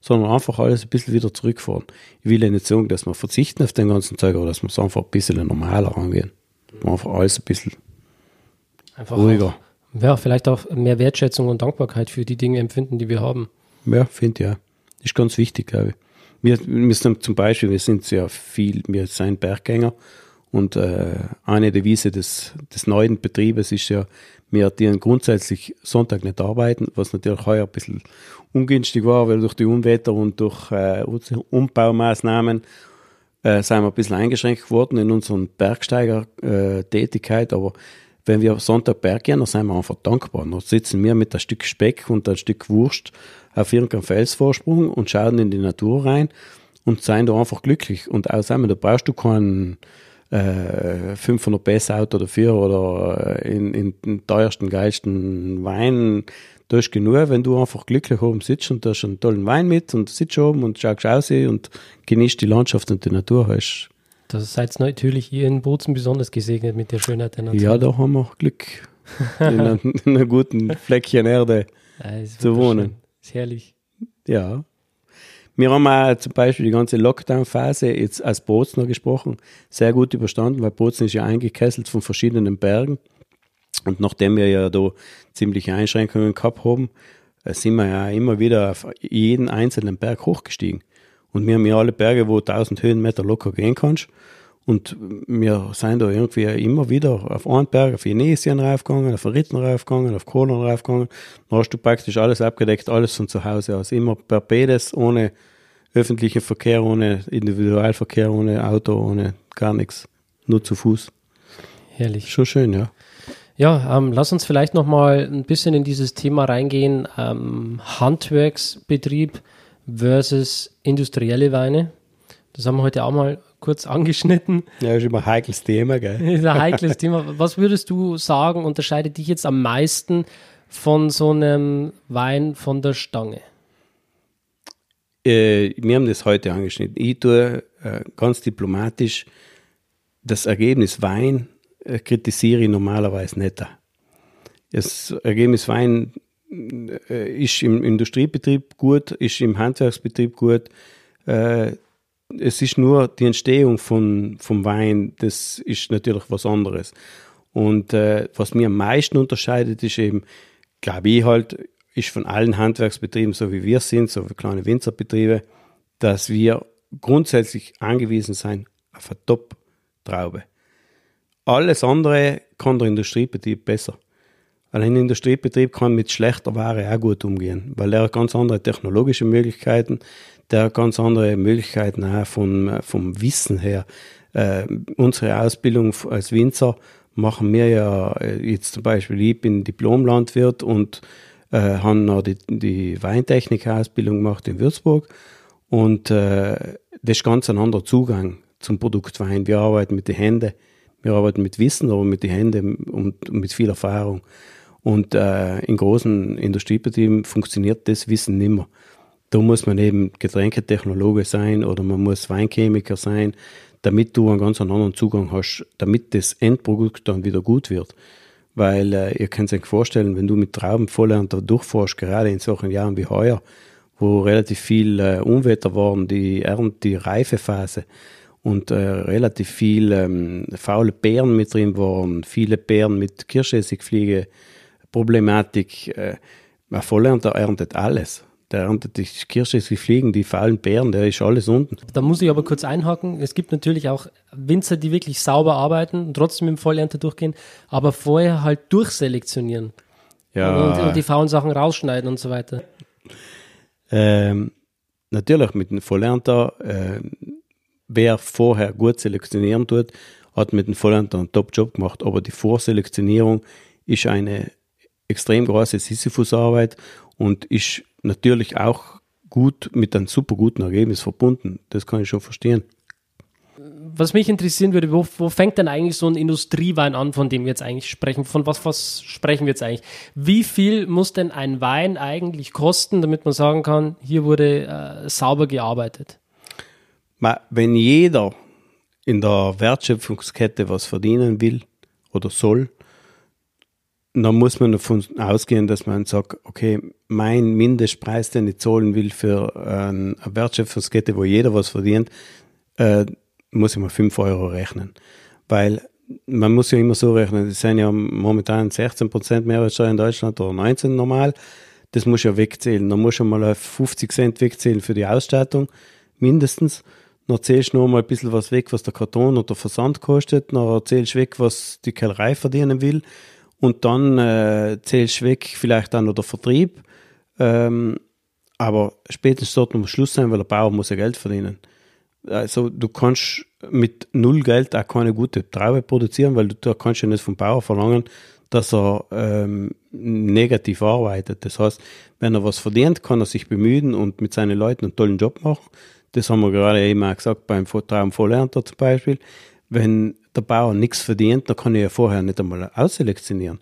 sondern einfach alles ein bisschen wieder zurückfahren. Ich will ja nicht sagen, dass wir verzichten auf den ganzen Zeug, aber dass wir es einfach ein bisschen normaler angehen. Einfach alles ein bisschen einfach ruhiger. Auch, ja, vielleicht auch mehr Wertschätzung und Dankbarkeit für die Dinge empfinden, die wir haben. Ja, finde ich ja. Ist ganz wichtig, glaube ich. Wir, sind zum Beispiel, wir sind sehr viel, wir sind Berggänger und äh, eine Devise des, des neuen Betriebes ist ja, wir dienen grundsätzlich Sonntag nicht arbeiten, was natürlich heuer ein bisschen ungünstig war, weil durch die Unwetter und durch äh, Umbaumaßnahmen äh, sind wir ein bisschen eingeschränkt geworden in unserer Bergsteiger-Tätigkeit. Aber wenn wir Sonntag Berg gehen, dann sind wir einfach dankbar. Dann sitzen wir mit ein Stück Speck und ein Stück Wurst auf irgendeinem Felsvorsprung und schauen in die Natur rein und sind da einfach glücklich. Und außerdem, da brauchst du keinen äh, 500 PS Auto dafür oder äh, in, in den teuersten, geilsten Wein. Da ist genug, wenn du einfach glücklich oben sitzt und da hast einen tollen Wein mit und sitzt oben und schaust aus und genießt die Landschaft und die Natur. Hast. Das seid natürlich ihr in Bozen besonders gesegnet mit der Schönheit der Natur. Ja, da haben wir Glück, in, einer, in einer guten Fleckchen Erde ja, zu wohnen. Ist herrlich. Ja. Wir haben auch zum Beispiel die ganze Lockdown-Phase jetzt als Bozen gesprochen, sehr gut überstanden, weil Bozen ist ja eingekesselt von verschiedenen Bergen. Und nachdem wir ja da ziemliche Einschränkungen gehabt haben, äh, sind wir ja immer wieder auf jeden einzelnen Berg hochgestiegen. Und wir haben ja alle Berge, wo 1000 Höhenmeter locker gehen kannst. Und wir sind da irgendwie immer wieder auf einen Berg, auf Jenesien raufgegangen, auf Ritten raufgegangen, auf Kolon raufgegangen. Dann hast du praktisch alles abgedeckt, alles von zu Hause aus. Immer per Pedes, ohne öffentlichen Verkehr, ohne Individualverkehr, ohne Auto, ohne gar nichts. Nur zu Fuß. Herrlich. Schon schön, ja. Ja, ähm, lass uns vielleicht noch mal ein bisschen in dieses Thema reingehen. Ähm, Handwerksbetrieb versus industrielle Weine. Das haben wir heute auch mal kurz angeschnitten. Ja, ist immer ein heikles Thema, gell? ist ein heikles Thema. Was würdest du sagen, unterscheidet dich jetzt am meisten von so einem Wein von der Stange? äh, wir haben das heute angeschnitten. Ich tue äh, ganz diplomatisch das Ergebnis Wein äh, kritisiere ich normalerweise nicht. Das Ergebnis Wein ist im Industriebetrieb gut, ist im Handwerksbetrieb gut. Äh, es ist nur die Entstehung von, vom Wein, das ist natürlich was anderes. Und äh, was mir am meisten unterscheidet, ist eben, glaube ich halt, ist von allen Handwerksbetrieben, so wie wir sind, so wie kleine Winzerbetriebe, dass wir grundsätzlich angewiesen sein auf eine Top-Traube. Alles andere kann der Industriebetrieb besser. Weil ein Industriebetrieb kann mit schlechter Ware auch gut umgehen, weil er ganz andere technologische Möglichkeiten, der hat ganz andere Möglichkeiten auch vom, vom Wissen her. Äh, unsere Ausbildung als Winzer machen wir ja äh, jetzt zum Beispiel, ich bin Diplomlandwirt und äh, habe noch die, die Weintechnik-Ausbildung gemacht in Würzburg und äh, das ist ganz ein anderer Zugang zum Produkt Wein. Wir arbeiten mit den Händen, wir arbeiten mit Wissen, aber mit den Händen und, mit viel Erfahrung. Und äh, in großen Industriebetrieben funktioniert das Wissen nicht mehr. Da muss man eben Getränketechnologe sein oder man muss Weinchemiker sein, damit du einen ganz anderen Zugang hast, damit das Endprodukt dann wieder gut wird. Weil äh, ihr könnt euch vorstellen, wenn du mit Trauben Vollernter durchfährst, gerade in solchen Jahren wie heuer, wo relativ viel äh, Unwetter waren, die Ernte, die Reifephase und äh, relativ viel ähm, faule Beeren mit drin waren, viele Beeren mit Kirschessigfliege, Problematik. Äh, ein Vollernter erntet alles. Der erntet die Kirsche, sie fliegen, die faulen Beeren, der ist alles unten. Da muss ich aber kurz einhaken. Es gibt natürlich auch Winzer, die wirklich sauber arbeiten und trotzdem im Vollernte durchgehen, aber vorher halt durchselektionieren. Ja. Und, und die faulen Sachen rausschneiden und so weiter. Ähm, natürlich mit dem Vollernter, äh, wer vorher gut selektionieren tut, hat mit dem Vollernter einen Top-Job gemacht, aber die Vorselektionierung ist eine extrem große Sisyphus-Arbeit und ist natürlich auch gut mit einem super guten Ergebnis verbunden. Das kann ich schon verstehen. Was mich interessieren würde, wo, wo fängt denn eigentlich so ein Industriewein an, von dem wir jetzt eigentlich sprechen? Von was, was sprechen wir jetzt eigentlich? Wie viel muss denn ein Wein eigentlich kosten, damit man sagen kann, hier wurde äh, sauber gearbeitet? Wenn jeder in der Wertschöpfungskette was verdienen will oder soll, dann muss man davon ausgehen, dass man sagt, okay, mein Mindestpreis, den ich zahlen will für eine Wertschöpfungskette, wo jeder was verdient, äh, muss ich mal 5 Euro rechnen. Weil man muss ja immer so rechnen, es sind ja momentan 16% Mehrwertsteuer in Deutschland oder 19 normal. Das muss ja wegzählen. Dann muss ich mal 50 Cent wegzählen für die Ausstattung, mindestens. Dann zählst du noch mal ein bisschen was weg, was der Karton oder der Versand kostet. Dann zählst du weg, was die Kellerei verdienen will und dann äh, zählst du weg vielleicht dann noch der Vertrieb. Ähm, aber spätestens dort muss Schluss sein, weil der Bauer muss ja Geld verdienen. Also du kannst mit null Geld auch keine gute Traube produzieren, weil du da kannst ja nicht vom Bauer verlangen, dass er ähm, negativ arbeitet. Das heißt, wenn er was verdient, kann er sich bemühen und mit seinen Leuten einen tollen Job machen. Das haben wir gerade eben auch gesagt beim Traum zum Beispiel. Wenn der Bauer nichts verdient, dann kann er ja vorher nicht einmal ausselektionieren.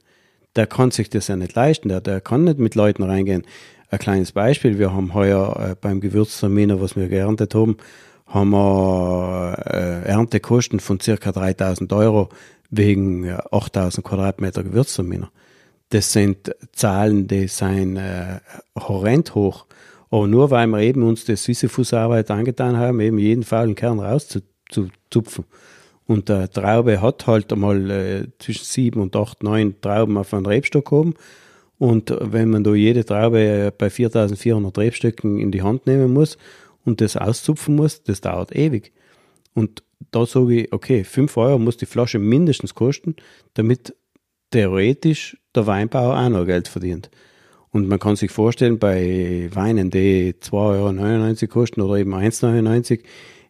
Der kann sich das ja nicht leisten, der, der kann nicht mit Leuten reingehen. Ein kleines Beispiel, wir haben heuer äh, beim Gewürztraminer, was wir geerntet haben, haben wir äh, Erntekosten von circa 3000 Euro wegen äh, 8000 Quadratmeter Gewürztraminer. Das sind Zahlen, die sind äh, horrend hoch. Aber nur weil wir eben uns das Sisyphus-Arbeit angetan haben, eben jeden faulen Kern rauszuzupfen. Und der Traube hat halt einmal äh, zwischen sieben und acht, neun Trauben auf einen Rebstock oben. Und wenn man da jede Traube äh, bei 4400 Rebstöcken in die Hand nehmen muss und das auszupfen muss, das dauert ewig. Und da sage ich, okay, 5 Euro muss die Flasche mindestens kosten, damit theoretisch der Weinbauer auch noch Geld verdient. Und man kann sich vorstellen, bei Weinen, die 2,99 Euro kosten oder eben 1,99 Euro,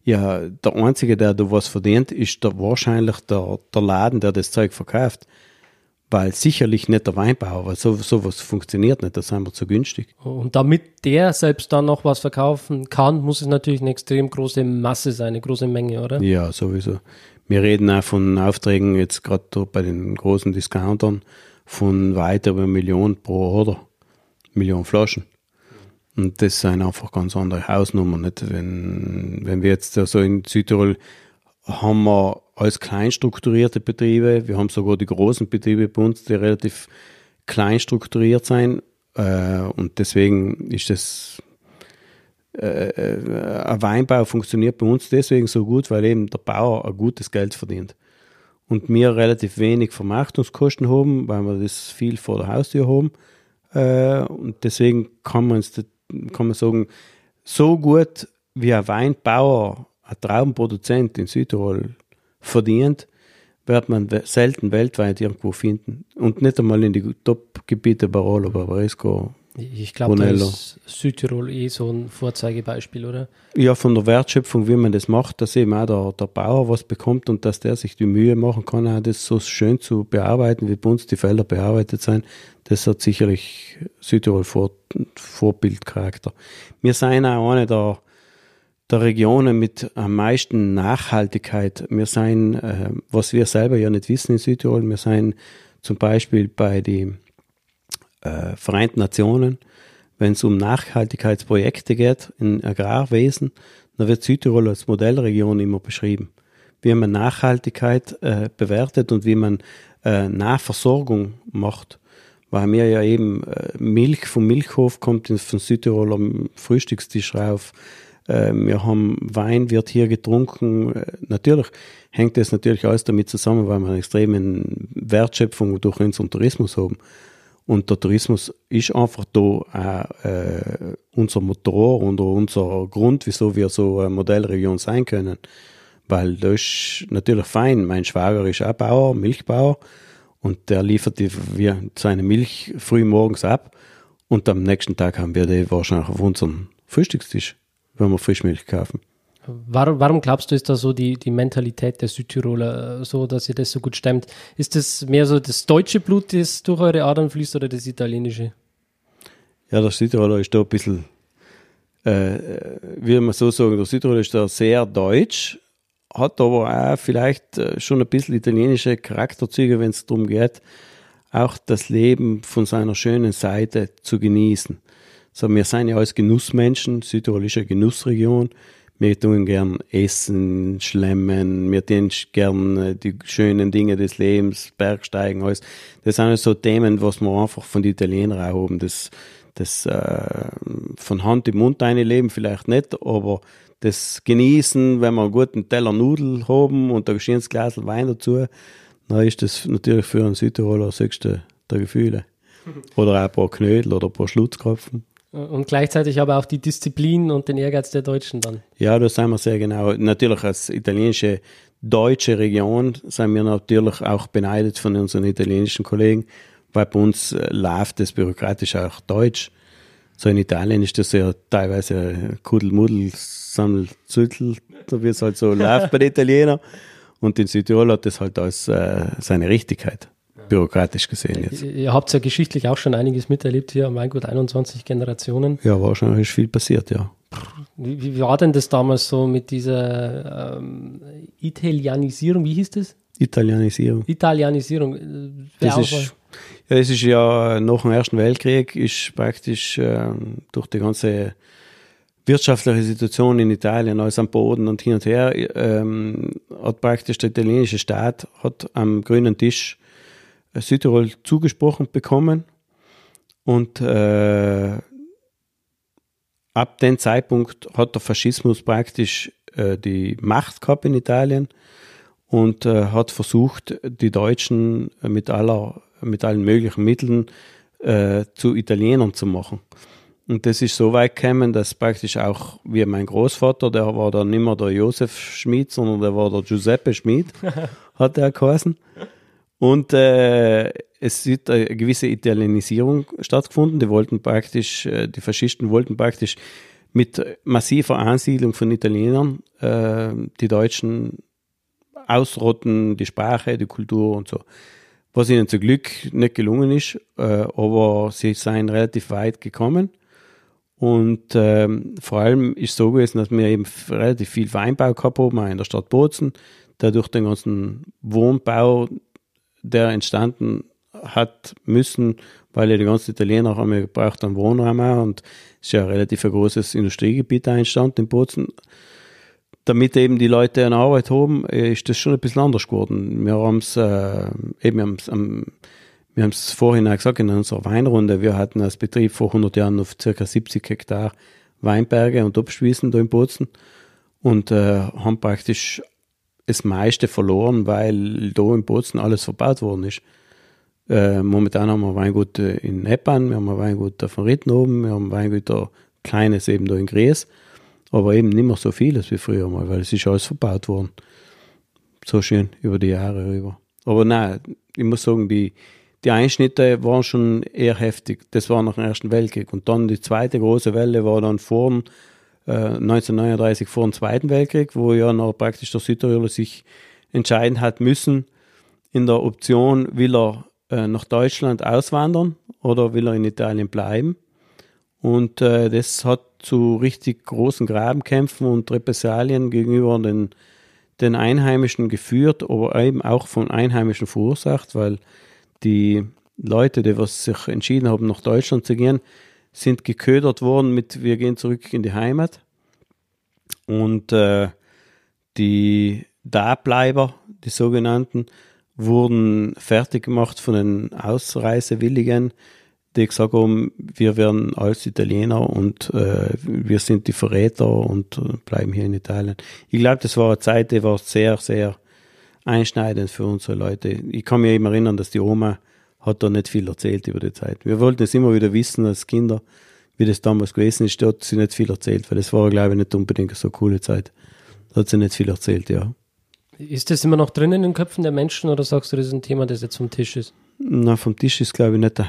ja, der Einzige, der da was verdient, ist der, wahrscheinlich der, der Laden, der das Zeug verkauft. Weil sicherlich nicht der Weinbauer, weil so, sowas funktioniert nicht, das ist einfach zu günstig. Und damit der selbst dann noch was verkaufen kann, muss es natürlich eine extrem große Masse sein, eine große Menge, oder? Ja, sowieso. Wir reden auch von Aufträgen jetzt gerade bei den großen Discountern von weit über eine Million pro Order. Million Flaschen. Und das sind einfach ganz andere Hausnummern. Nicht? Wenn, wenn wir jetzt so in Südtirol haben wir als klein strukturierte Betriebe, wir haben sogar die großen Betriebe bei uns, die relativ klein strukturiert sein. Äh, und deswegen ist das äh, äh, ein Weinbau funktioniert bei uns deswegen so gut, weil eben der Bauer ein gutes Geld verdient. Und wir relativ wenig Vermarktungskosten haben, weil wir das viel vor der Haustür haben. Und deswegen kann man, kann man sagen, so gut wie ein Weinbauer, ein Traubenproduzent in Südtirol verdient, wird man selten weltweit irgendwo finden. Und nicht einmal in die Top-Gebiete Barolo, Barbaresco, ich glaube, da ist Südtirol eh so ein Vorzeigebeispiel, oder? Ja, von der Wertschöpfung, wie man das macht, dass eben auch der, der Bauer was bekommt und dass der sich die Mühe machen kann, auch das so schön zu bearbeiten, wie bei uns die Felder bearbeitet sind, das hat sicherlich Südtirol Vor Vorbildcharakter. Wir sind auch eine der, der Regionen mit am meisten Nachhaltigkeit. Wir sind, äh, was wir selber ja nicht wissen in Südtirol, wir sind zum Beispiel bei den äh, Vereinten Nationen, wenn es um Nachhaltigkeitsprojekte geht im Agrarwesen, dann wird Südtirol als Modellregion immer beschrieben. Wie man Nachhaltigkeit äh, bewertet und wie man äh, Nahversorgung macht. Weil mir ja eben äh, Milch vom Milchhof kommt von Südtirol am Frühstückstisch rauf. Äh, wir haben Wein, wird hier getrunken. Äh, natürlich hängt das natürlich alles damit zusammen, weil wir eine extreme Wertschöpfung durch unseren Tourismus haben. Und der Tourismus ist einfach da auch, äh, unser Motor und unser Grund, wieso wir so eine Modellregion sein können. Weil das ist natürlich fein. Mein Schwager ist auch Bauer, Milchbauer. Und der liefert die, wir, seine Milch früh morgens ab. Und am nächsten Tag haben wir die wahrscheinlich auf unserem Frühstückstisch, wenn wir Frischmilch kaufen. Warum, warum glaubst du, ist da so die, die Mentalität der Südtiroler äh, so, dass ihr das so gut stemmt? Ist das mehr so das deutsche Blut, das durch eure Adern fließt oder das italienische? Ja, der Südtiroler ist da ein bisschen, äh, wie man so sagen, der Südtiroler ist da sehr deutsch, hat aber auch vielleicht äh, schon ein bisschen italienische Charakterzüge, wenn es darum geht, auch das Leben von seiner schönen Seite zu genießen. So, wir sind ja als Genussmenschen, Südtirol ist eine Genussregion. Wir tun gern essen, schlemmen, wir tun gern äh, die schönen Dinge des Lebens, Bergsteigen, alles. Das sind so Themen, was wir einfach von den Italienern haben. Das, das äh, von Hand im Mund eine leben vielleicht nicht, aber das Genießen, wenn wir einen guten Teller Nudeln haben und ein schönes Glas Wein dazu, dann ist das natürlich für einen Südtiroler das höchste der Gefühle. Oder auch ein paar Knödel oder ein paar Schlutzkropfen. Und gleichzeitig aber auch die Disziplin und den Ehrgeiz der Deutschen dann. Ja, das sind wir sehr genau. Natürlich als italienische deutsche Region sind wir natürlich auch beneidet von unseren italienischen Kollegen, weil bei uns äh, läuft das bürokratisch auch Deutsch. So in Italien ist das ja teilweise Kudelmudel, Sammelzüttel, so wie es halt so läuft bei den Italienern. Und in Südtirol hat das halt als äh, seine Richtigkeit bürokratisch gesehen jetzt. Ihr habt ja geschichtlich auch schon einiges miterlebt hier, mein Gott, 21 Generationen. Ja, wahrscheinlich ist viel passiert, ja. Wie, wie war denn das damals so mit dieser ähm, Italianisierung, wie hieß das? Italianisierung. Italianisierung. Äh, das ist, ja, das ist ja nach dem Ersten Weltkrieg ist praktisch äh, durch die ganze wirtschaftliche Situation in Italien, alles am Boden und hin und her, ähm, hat praktisch der italienische Staat hat am grünen Tisch Südtirol zugesprochen bekommen. Und äh, ab dem Zeitpunkt hat der Faschismus praktisch äh, die Macht gehabt in Italien und äh, hat versucht, die Deutschen mit, aller, mit allen möglichen Mitteln äh, zu Italienern zu machen. Und das ist so weit gekommen, dass praktisch auch, wie mein Großvater, der war dann nicht mehr der Josef Schmid, sondern der war der Giuseppe Schmid, hat er geheißen. Und äh, es ist eine gewisse Italienisierung stattgefunden. Die wollten praktisch, äh, die Faschisten wollten praktisch mit massiver Ansiedlung von Italienern äh, die Deutschen ausrotten, die Sprache, die Kultur und so. Was ihnen zum Glück nicht gelungen ist, äh, aber sie seien relativ weit gekommen. Und ähm, vor allem ist so gewesen, dass wir eben relativ viel Weinbau gehabt haben, auch in der Stadt Bozen, der durch den ganzen Wohnbau der entstanden hat müssen, weil ja die ganzen Italiener haben ja gebraucht einen Wohnraum auch und es ist ja ein relativ großes Industriegebiet entstanden in Bozen. Damit eben die Leute eine Arbeit haben, ist das schon ein bisschen anders geworden. Wir haben es äh, eben am, wir haben es vorhin auch gesagt in unserer Weinrunde, wir hatten als Betrieb vor 100 Jahren auf ca. 70 Hektar Weinberge und Obstwiesen da in Bozen und äh, haben praktisch das meiste verloren, weil da in Bozen alles verbaut worden ist. Äh, momentan haben wir Weingut äh, in Neppan, wir haben ein Weingut von Ritten oben, wir haben ein Weingut kleines eben da in Gries, aber eben nicht mehr so vieles wie früher mal, weil es ist alles verbaut worden. So schön über die Jahre rüber. Aber nein, ich muss sagen, die, die Einschnitte waren schon eher heftig. Das war nach dem Ersten Weltkrieg. Und dann die zweite große Welle war dann vor äh, 1939 vor dem Zweiten Weltkrieg, wo ja noch praktisch der Südtiroler sich entscheiden hat müssen, in der Option, will er äh, nach Deutschland auswandern oder will er in Italien bleiben. Und äh, das hat zu richtig großen Grabenkämpfen und Repressalien gegenüber den, den Einheimischen geführt, aber eben auch von Einheimischen verursacht, weil die Leute, die was sich entschieden haben, nach Deutschland zu gehen, sind geködert worden mit, wir gehen zurück in die Heimat. Und äh, die Dableiber, die sogenannten, wurden fertig gemacht von den Ausreisewilligen, die gesagt haben, wir werden als Italiener und äh, wir sind die Verräter und äh, bleiben hier in Italien. Ich glaube, das war eine Zeit, die war sehr, sehr einschneidend für unsere Leute. Ich kann mich eben erinnern, dass die Oma hat da nicht viel erzählt über die Zeit. Wir wollten es immer wieder wissen als Kinder, wie das damals gewesen ist. Da hat sie nicht viel erzählt, weil es war, glaube ich, nicht unbedingt so eine coole Zeit. Da hat sie nicht viel erzählt, ja. Ist das immer noch drin in den Köpfen der Menschen oder sagst du, das ist ein Thema, das jetzt vom Tisch ist? Na, vom Tisch ist, glaube ich, nicht.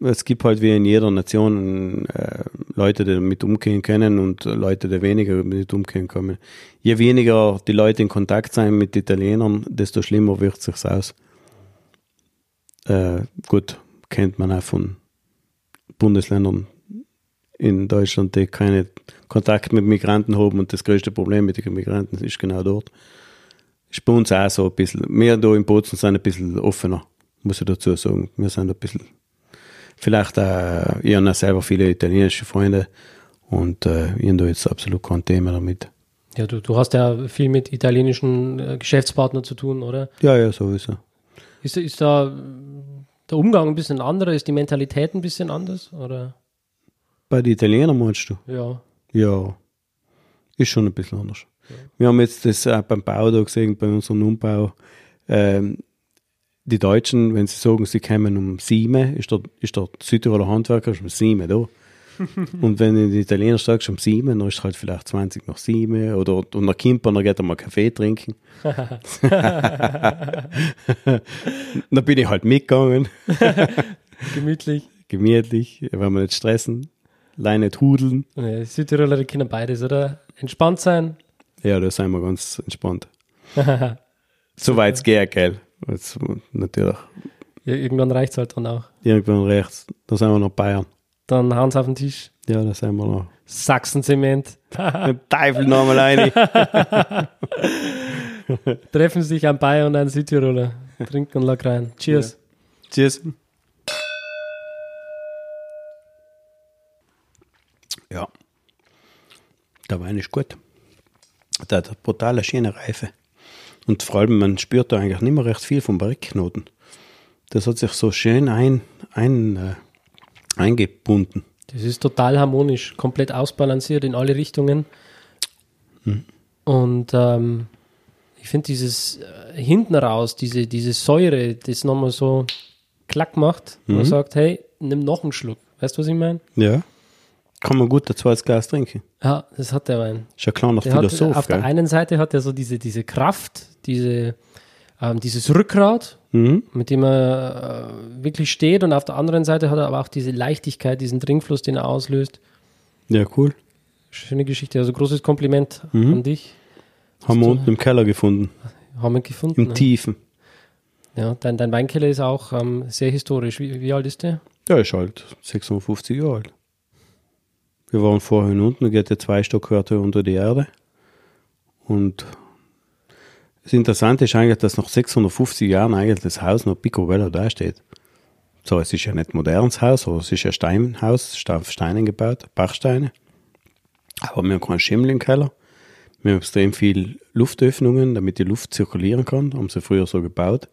Es gibt halt wie in jeder Nation äh, Leute, die damit umgehen können und Leute, die weniger damit umgehen können. Je weniger die Leute in Kontakt sein mit Italienern, desto schlimmer wird es sich aus. Äh, gut, kennt man auch von Bundesländern in Deutschland, die keine Kontakt mit Migranten haben und das größte Problem mit den Migranten ist genau dort. Ist bei uns auch so ein bisschen, wir da in Bozen sind ein bisschen offener, muss ich dazu sagen. Wir sind ein bisschen, vielleicht auch, ich habe selber viele italienische Freunde und äh, ich habe da jetzt absolut kein Thema damit. Ja, du, du hast ja viel mit italienischen äh, Geschäftspartnern zu tun, oder? Ja, ja, sowieso. Ist, ist da der Umgang ein bisschen anderer? Ist die Mentalität ein bisschen anders? Oder? Bei den Italienern meinst du? Ja. Ja, ist schon ein bisschen anders. Wir haben jetzt das auch beim Bau da gesehen, bei unserem Umbau. Ähm, die Deutschen, wenn sie sagen, sie kommen um sieben, ist der, ist der Südtiroler Handwerker schon um sieben da. und wenn du die Italiener sagst, um sieben, dann ist es halt vielleicht 20 nach sieben oder und nach Kimper, dann geht er mal Kaffee trinken. dann bin ich halt mitgegangen. Gemütlich. Gemütlich, wenn wir nicht stressen, alleine nicht hudeln. Ja, Südtiroler, die können beides, oder? Entspannt sein, ja, da sind wir ganz entspannt. Soweit es geht, gell? Jetzt, natürlich. Ja, irgendwann reicht es halt dann auch. Irgendwann rechts. Da sind wir noch Bayern. Dann hauen sie auf den Tisch. Ja, da sind wir noch. Sachsen-Zement. Teufel nochmal rein. Treffen sich ein Bayern und ein Südtiroler. Trinken und lock rein. Cheers. Ja. Cheers. Ja. Der Wein ist gut der hat brutale schöne Reife. Und vor allem, man spürt da eigentlich nicht mehr recht viel vom Barrikknoten. Das hat sich so schön ein, ein, äh, eingebunden. Das ist total harmonisch, komplett ausbalanciert in alle Richtungen. Mhm. Und ähm, ich finde dieses äh, hinten raus, diese, diese Säure, das nochmal so klack macht, mhm. man sagt, hey, nimm noch einen Schluck. Weißt du, was ich meine? Ja. Kann man gut dazu als Glas trinken. Ja, das hat der Wein. Ist ja klar noch der Philosoph. Hat, auf gell? der einen Seite hat er so diese, diese Kraft, diese, ähm, dieses Rückgrat, mhm. mit dem er äh, wirklich steht, und auf der anderen Seite hat er aber auch diese Leichtigkeit, diesen Trinkfluss, den er auslöst. Ja, cool. Schöne Geschichte. Also großes Kompliment mhm. an dich. Haben wir unten im Keller gefunden. Haben wir gefunden. Im ja. Tiefen. Ja, dein, dein Weinkeller ist auch ähm, sehr historisch. Wie, wie alt ist der? Der ist halt 650 Jahre alt. Wir waren vorhin unten, geht ja zwei Stockhörter unter die Erde. Und das Interessante ist eigentlich, dass nach 650 Jahren eigentlich das Haus noch picobello dasteht. So, es ist ja nicht modernes Haus, aber es ist ein Steinhaus, Steinen gebaut, Bachsteine. Aber wir haben keinen Schimmel im Keller. Wir haben extrem viel Luftöffnungen, damit die Luft zirkulieren kann. Haben sie früher so gebaut.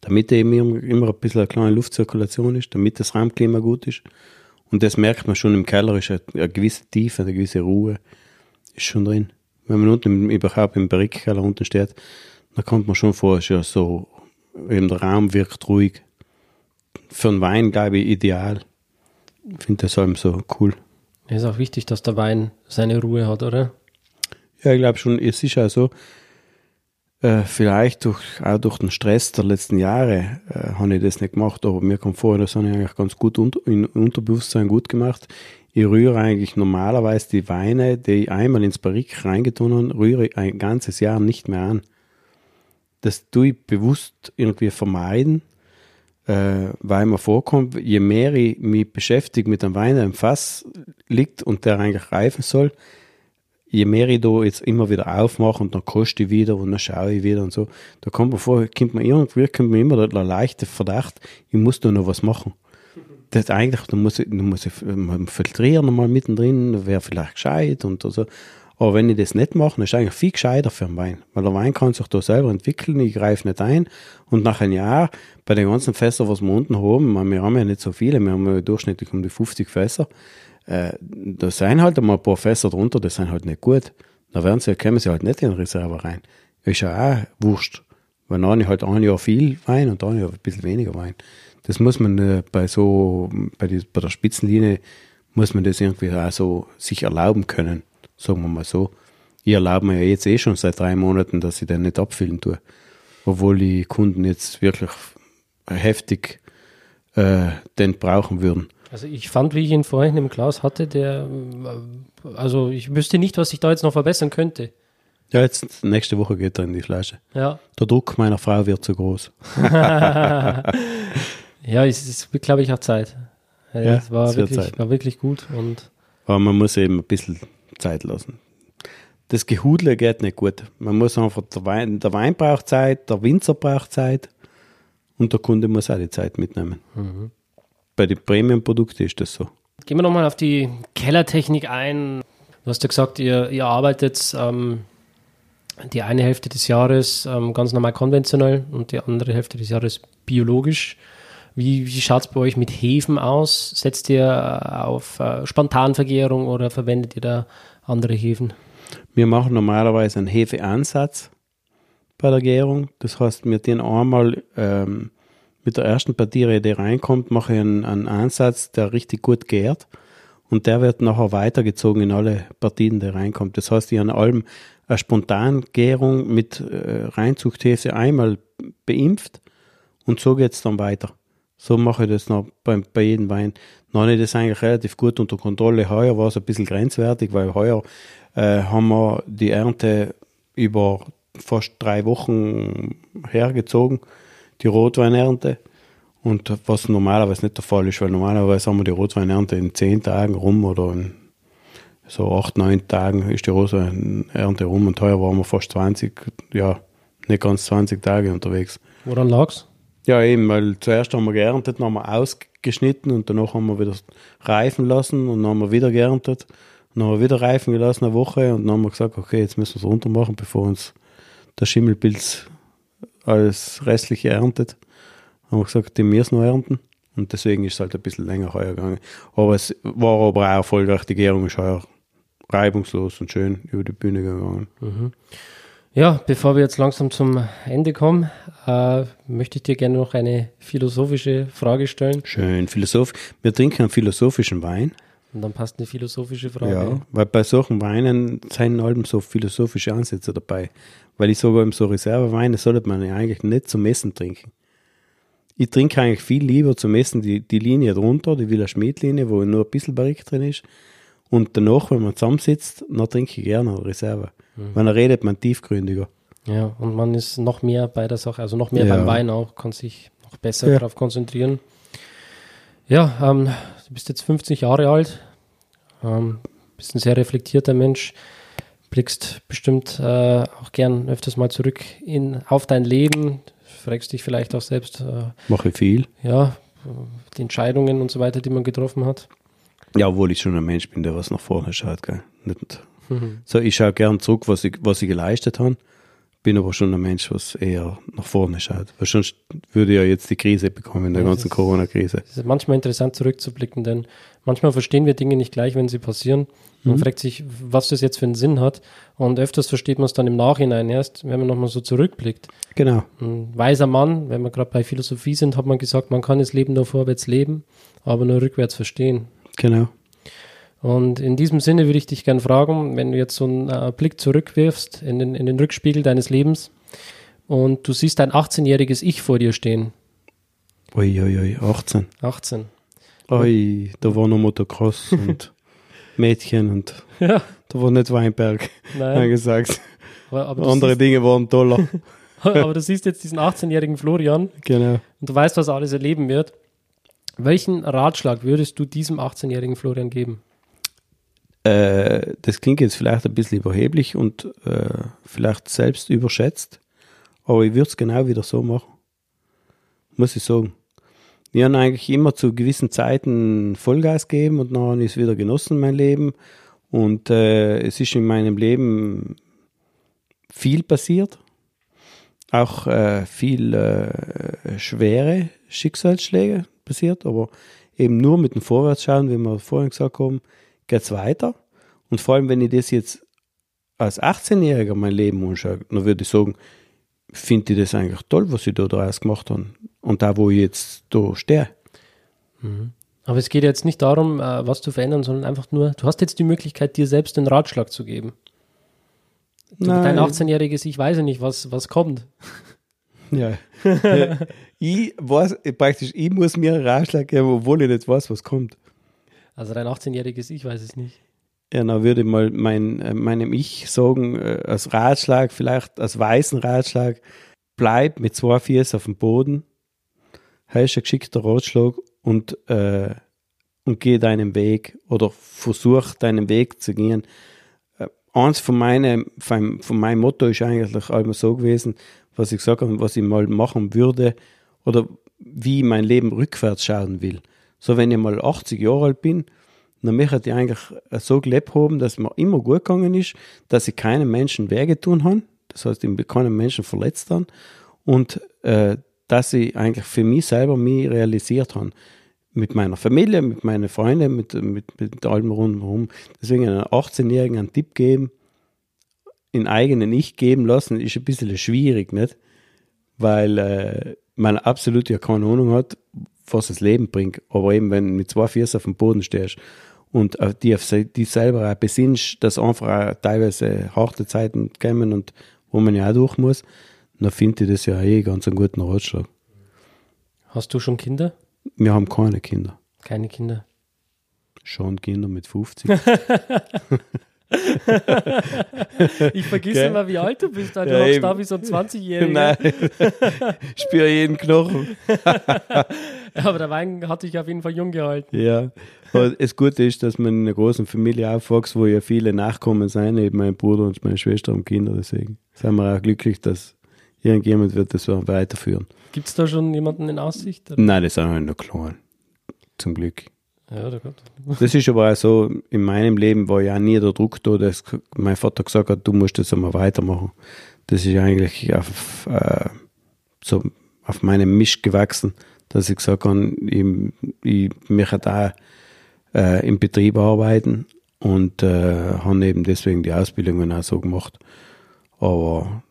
Damit eben immer ein bisschen eine kleine Luftzirkulation ist, damit das Raumklima gut ist. Und das merkt man schon im Keller, ist eine gewisse Tiefe, eine gewisse Ruhe ist schon drin. Wenn man unten im, überhaupt im Barrikkeller unten steht, dann kommt man schon vor, ist ja so, eben der Raum wirkt ruhig. Für einen Wein, glaube ich, ideal. Ich finde das allem so cool. Ist auch wichtig, dass der Wein seine Ruhe hat, oder? Ja, ich glaube schon, es ist ja so, äh, vielleicht durch, auch durch den Stress der letzten Jahre äh, habe ich das nicht gemacht, aber mir kommt vor, das habe ich eigentlich ganz gut unter, in Unterbewusstsein gut gemacht. Ich rühre eigentlich normalerweise die Weine, die ich einmal ins Barrik reingetan habe, rühre ich ein ganzes Jahr nicht mehr an. Das tue ich bewusst irgendwie vermeiden, äh, weil mir vorkommt, je mehr ich mich beschäftige mit einem Wein, der im Fass liegt und der eigentlich reifen soll, je mehr ich da jetzt immer wieder aufmache und dann koste ich wieder und dann schaue ich wieder und so, da kommt mir vor, kommt mir irgendwie kommt mir immer der leichte Verdacht, ich muss da noch was machen. Das eigentlich, da muss ich, da muss ich filtrieren nochmal mittendrin, wäre vielleicht gescheit und so. Aber wenn ich das nicht mache, dann ist eigentlich viel gescheiter für den Wein. Weil der Wein kann sich da selber entwickeln, ich greife nicht ein. Und nach einem Jahr, bei den ganzen Fässern, was wir unten haben, wir haben ja nicht so viele, wir haben ja durchschnittlich um die 50 Fässer, äh, da sind halt einmal ein paar Fässer drunter, die sind halt nicht gut. Da werden sie, kommen sie halt nicht in Reserve rein. Ist ja auch wurscht. Habe ich halt ein Jahr viel Wein und dann Jahr ein bisschen weniger Wein. Das muss man äh, bei so, bei, die, bei der Spitzenlinie muss man das irgendwie auch so sich erlauben können, sagen wir mal so. Ich erlaube mir ja jetzt eh schon seit drei Monaten, dass ich den nicht abfüllen tue. Obwohl die Kunden jetzt wirklich heftig äh, den brauchen würden. Also ich fand, wie ich ihn vorhin im Glas hatte, der, also ich wüsste nicht, was ich da jetzt noch verbessern könnte. Ja, jetzt nächste Woche geht er in die Flasche. Ja. Der Druck meiner Frau wird zu groß. ja, es ist, glaube ich, auch Zeit. Ja, es war, es wird wirklich, Zeit. war wirklich gut und Aber man muss eben ein bisschen Zeit lassen. Das Gehudle geht nicht gut. Man muss einfach, der Wein, der Wein braucht Zeit, der Winzer braucht Zeit und der Kunde muss auch die Zeit mitnehmen. Bei den Premium-Produkten ist das so. Gehen wir nochmal auf die Kellertechnik ein. Du hast ja gesagt, ihr, ihr arbeitet ähm, die eine Hälfte des Jahres ähm, ganz normal konventionell und die andere Hälfte des Jahres biologisch. Wie, wie schaut es bei euch mit Hefen aus? Setzt ihr äh, auf äh, Spontanvergärung oder verwendet ihr da andere Hefen? Wir machen normalerweise einen Hefeansatz bei der Gärung. Das heißt, wir den einmal ähm, mit der ersten Partie, die reinkommt, mache ich einen, einen Ansatz, der richtig gut gärt. Und der wird nachher weitergezogen in alle Partien, die reinkommt. Das heißt, ich habe allem eine Spontangärung mit äh, Reinzuchthese einmal beimpft und so geht es dann weiter. So mache ich das noch bei, bei jedem Wein. Noch habe ich das eigentlich relativ gut unter Kontrolle. Heuer war es ein bisschen grenzwertig, weil heuer äh, haben wir die Ernte über fast drei Wochen hergezogen, die Rotweinernte. Und was normalerweise nicht der Fall ist, weil normalerweise haben wir die Rotweinernte in zehn Tagen rum oder in so acht, neun Tagen ist die Rotweinernte rum und heuer waren wir fast 20, ja, nicht ganz 20 Tage unterwegs. Woran lag's? Ja, eben, weil zuerst haben wir geerntet, dann haben wir ausgeschnitten und danach haben wir wieder reifen lassen und dann haben wir wieder geerntet. Und dann haben wir wieder reifen gelassen eine Woche und dann haben wir gesagt, okay, jetzt müssen wir es runter machen, bevor uns der Schimmelpilz alles restliche erntet. Haben wir gesagt, die müssen noch ernten. Und deswegen ist es halt ein bisschen länger heuer gegangen. Aber es war aber auch erfolgreich. Die Gärung ist heuer reibungslos und schön über die Bühne gegangen. Ja, bevor wir jetzt langsam zum Ende kommen, äh, möchte ich dir gerne noch eine philosophische Frage stellen. Schön. Philosoph wir trinken einen philosophischen Wein. Und dann passt eine philosophische Frage. Ja, weil bei solchen Weinen sind allem so philosophische Ansätze dabei. Weil ich sage, eben so Reserveweine sollte man ja eigentlich nicht zum Essen trinken. Ich trinke eigentlich viel lieber zum Essen die, die Linie drunter, die Villa Schmidt-Linie, wo nur ein bisschen Barrik drin ist. Und danach, wenn man zusammensitzt, dann trinke ich gerne Reserve. Weil dann redet man tiefgründiger. Ja, und man ist noch mehr bei der Sache, also noch mehr Ja. beim Wein auch, kann sich noch besser Ja. darauf konzentrieren. Ja, ähm, du bist jetzt 50 Jahre alt, ähm, bist ein sehr reflektierter Mensch, blickst bestimmt äh, auch gern öfters mal zurück in, auf dein Leben, fragst dich vielleicht auch selbst, äh, Mache viel. ja, die Entscheidungen und so weiter, die man getroffen hat. Ja, obwohl ich schon ein Mensch bin, der was nach vorne schaut. Gell? Nicht, so, ich schaue gern zurück, was ich, was ich geleistet habe. bin aber schon ein Mensch, was eher nach vorne schaut. Weil sonst würde ja jetzt die Krise bekommen, in der Ja, ganzen Corona-Krise. Es ist manchmal interessant zurückzublicken, denn manchmal verstehen wir Dinge nicht gleich, wenn sie passieren. Man Mhm. fragt sich, was das jetzt für einen Sinn hat. Und öfters versteht man es dann im Nachhinein erst, wenn man nochmal so zurückblickt. Genau. Ein weiser Mann, wenn wir gerade bei Philosophie sind, hat man gesagt, man kann das Leben nur vorwärts leben, aber nur rückwärts verstehen. Genau. Und in diesem Sinne würde ich dich gerne fragen, wenn du jetzt so einen äh, Blick zurückwirfst in den, in den Rückspiegel deines Lebens und du siehst ein 18-jähriges Ich vor dir stehen. Ui, ui, ui, 18. 18. Ui, da war noch Motocross und Mädchen und Ja, da war nicht Weinberg nein. angesagt. Aber, aber, Andere Dinge waren toller. aber du siehst jetzt diesen 18-jährigen Florian genau. und du weißt, was er alles erleben wird. Welchen Ratschlag würdest du diesem 18-jährigen Florian geben? Äh, das klingt jetzt vielleicht ein bisschen überheblich und äh, vielleicht selbst überschätzt, aber ich würde es genau wieder so machen. Muss ich sagen. Wir haben eigentlich immer zu gewissen Zeiten Vollgas gegeben und dann ist wieder genossen, mein Leben. Und äh, es ist in meinem Leben viel passiert. Auch äh, viel äh, schwere Schicksalsschläge passiert, aber eben nur mit dem Vorwärtsschauen, wie wir vorhin gesagt haben, geht's weiter. Und vor allem, wenn ich das jetzt als 18-Jähriger mein Leben anschaue, dann würde ich sagen, finde ich das eigentlich toll, was ich da draus gemacht habe. Und da, wo ich jetzt da stehe. Aber es geht jetzt nicht darum, äh, was zu verändern, sondern einfach nur, du hast jetzt die Möglichkeit, dir selbst den Ratschlag zu geben. Du, dein 18-jähriges Ich weiß ja nicht, was, was kommt. Ja. ich weiß, praktisch, ich muss mir einen Ratschlag geben, obwohl ich nicht weiß, was kommt. Also dein 18-jähriges Ich weiß es nicht. Ja, dann würde ich mal mein, äh, meinem Ich sagen, äh, als Ratschlag, vielleicht als weißen Ratschlag, bleib mit zwei Füßen auf dem Boden, hast ein geschickter Ratschlag und, äh, und geh deinen Weg oder versuch deinen Weg zu gehen. Äh, eins von meinem, von, von meinem Motto ist eigentlich einmal so gewesen, was ich gesagt habe, was ich mal machen würde oder wie ich mein Leben rückwärts schauen will. So, wenn ich mal 80 Jahre alt bin, dann möchte ich eigentlich so gelebt haben, dass mir immer gut gegangen ist, dass ich keinem Menschen wehgetan habe, das heißt, ich bin keinem Menschen verletzt habe und äh, dass ich eigentlich für mich selber mich realisiert habe. Mit meiner Familie, mit meinen Freunden, mit, mit, mit allem rundherum. Deswegen einem 18-Jährigen einen Tipp geben, in eigenen Ich geben lassen, ist ein bisschen schwierig, nicht? Weil äh, man absolut ja keine Ahnung hat, was das Leben bringt. Aber eben, wenn du mit zwei Füßen auf dem Boden stehst und auf die auf die selber auch besinnst, dass einfach auch teilweise harte Zeiten kommen und wo man ja auch durch muss, dann finde ich das ja eh ganz einen guten Ratschlag. Hast du schon Kinder? Wir haben keine Kinder. Keine Kinder. Schon Kinder mit 50. Ich vergesse immer, wie alt du bist. Du Ja, hockst da wie so ein 20-Jähriger. Nein, ich spüre jeden Knochen. Aber der Wein hat dich auf jeden Fall jung gehalten. Ja, aber das Gute ist, dass man in einer großen Familie aufwächst, wo ja viele Nachkommen sind, eben mein Bruder und meine Schwester und Kinder. Deswegen sind wir auch glücklich, dass irgendjemand wird das so weiterführen. Gibt es da schon jemanden in Aussicht? oder? Nein, das sind halt noch klein. Zum Glück. Ja, der Gott. Das ist aber auch so, in meinem Leben war ja nie der Druck da, dass mein Vater gesagt hat, du musst das einmal weitermachen. Das ist eigentlich auf, äh, so auf meinem Misch gewachsen, dass ich gesagt habe, ich, ich möchte da äh, im Betrieb arbeiten und äh, habe eben deswegen die Ausbildungen auch so gemacht. Aber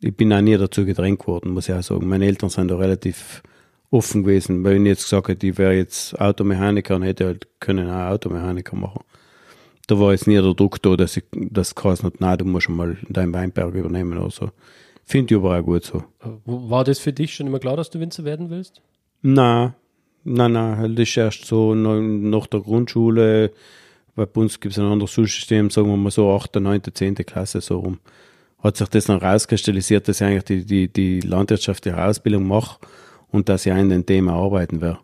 ich bin auch nie dazu gedrängt worden, muss ich auch sagen. Meine Eltern sind da relativ offen gewesen, weil ich jetzt gesagt hätte, ich wäre jetzt Automechaniker und hätte halt können auch Automechaniker machen. Da war jetzt nie der Druck da, dass ich das geheißen hat, nein, du musst mal deinen Weinberg übernehmen oder so. Finde ich aber auch gut so. War das für dich schon immer klar, dass du Winzer werden willst? Nein, nein, nein, das ist erst so noch- nach der Grundschule, weil bei uns gibt es ein anderes Schulsystem, sagen wir mal so 8., 9., 10. Klasse so rum. Hat sich das dann rauskristallisiert, dass ich eigentlich die, die, die landwirtschaftliche Ausbildung mache und dass ich in dem Thema arbeiten werde.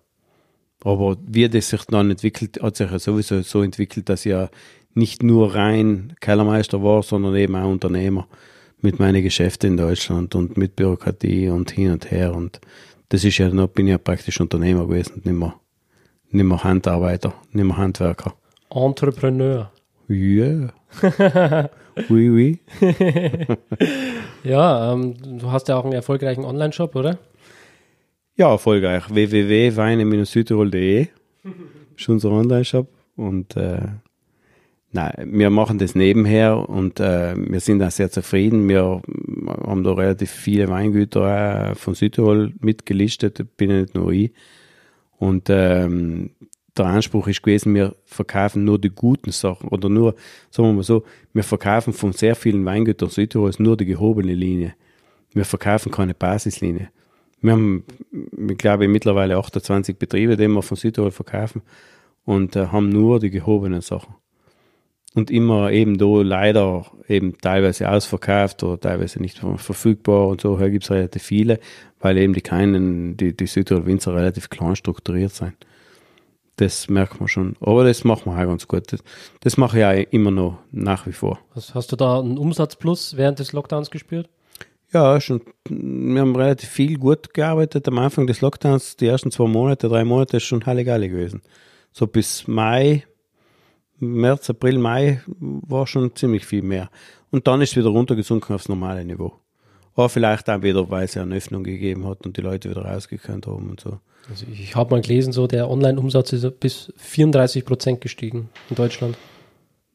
Aber wie das sich dann entwickelt, hat sich ja sowieso so entwickelt, dass ich ja nicht nur rein Kellermeister war, sondern eben auch Unternehmer mit meinen Geschäften in Deutschland und mit Bürokratie und hin und her. Und das ist ja, dann bin ich ja praktisch Unternehmer gewesen, nicht mehr, nicht mehr Handarbeiter, nicht mehr Handwerker. Entrepreneur. Ja. oui, oui. ja, ähm, du hast ja auch einen erfolgreichen Online-Shop, oder? Ja, erfolgreich. www.weine-südtirol.de ist unser Online-Shop. Und äh, nein, wir machen das nebenher und äh, wir sind auch sehr zufrieden. Wir haben da relativ viele Weingüter äh, von Südtirol mitgelistet, bin nicht nur ich. Und ähm, der Anspruch ist gewesen, wir verkaufen nur die guten Sachen oder nur, sagen wir mal so, wir verkaufen von sehr vielen Weingütern Südtirols nur die gehobene Linie. Wir verkaufen keine Basislinie. Wir haben, ich glaube, mittlerweile 28 Betriebe, die wir von Südtirol verkaufen und äh, haben nur die gehobenen Sachen. Und immer eben da leider eben teilweise ausverkauft oder teilweise nicht verfügbar und so. Hier gibt es relativ viele, weil eben die kleinen, die, die Südtirol Winzer relativ klein strukturiert sind. Das merkt man schon. Aber das machen wir auch ganz gut. Das, das mache ich auch immer noch nach wie vor. Was, hast du da einen Umsatzplus während des Lockdowns gespürt? Ja, schon. Wir haben relativ viel gut gearbeitet. Am Anfang des Lockdowns, die ersten zwei Monate, drei Monate, ist schon Halligalli gewesen. So bis Mai, März, April, Mai war schon ziemlich viel mehr. Und dann ist es wieder runtergesunken aufs normale Niveau. Aber vielleicht auch wieder, weil es ja eine Öffnung gegeben hat und die Leute wieder rausgekannt haben und so. Also ich habe mal gelesen, so der Online-Umsatz ist bis 34 Prozent gestiegen in Deutschland.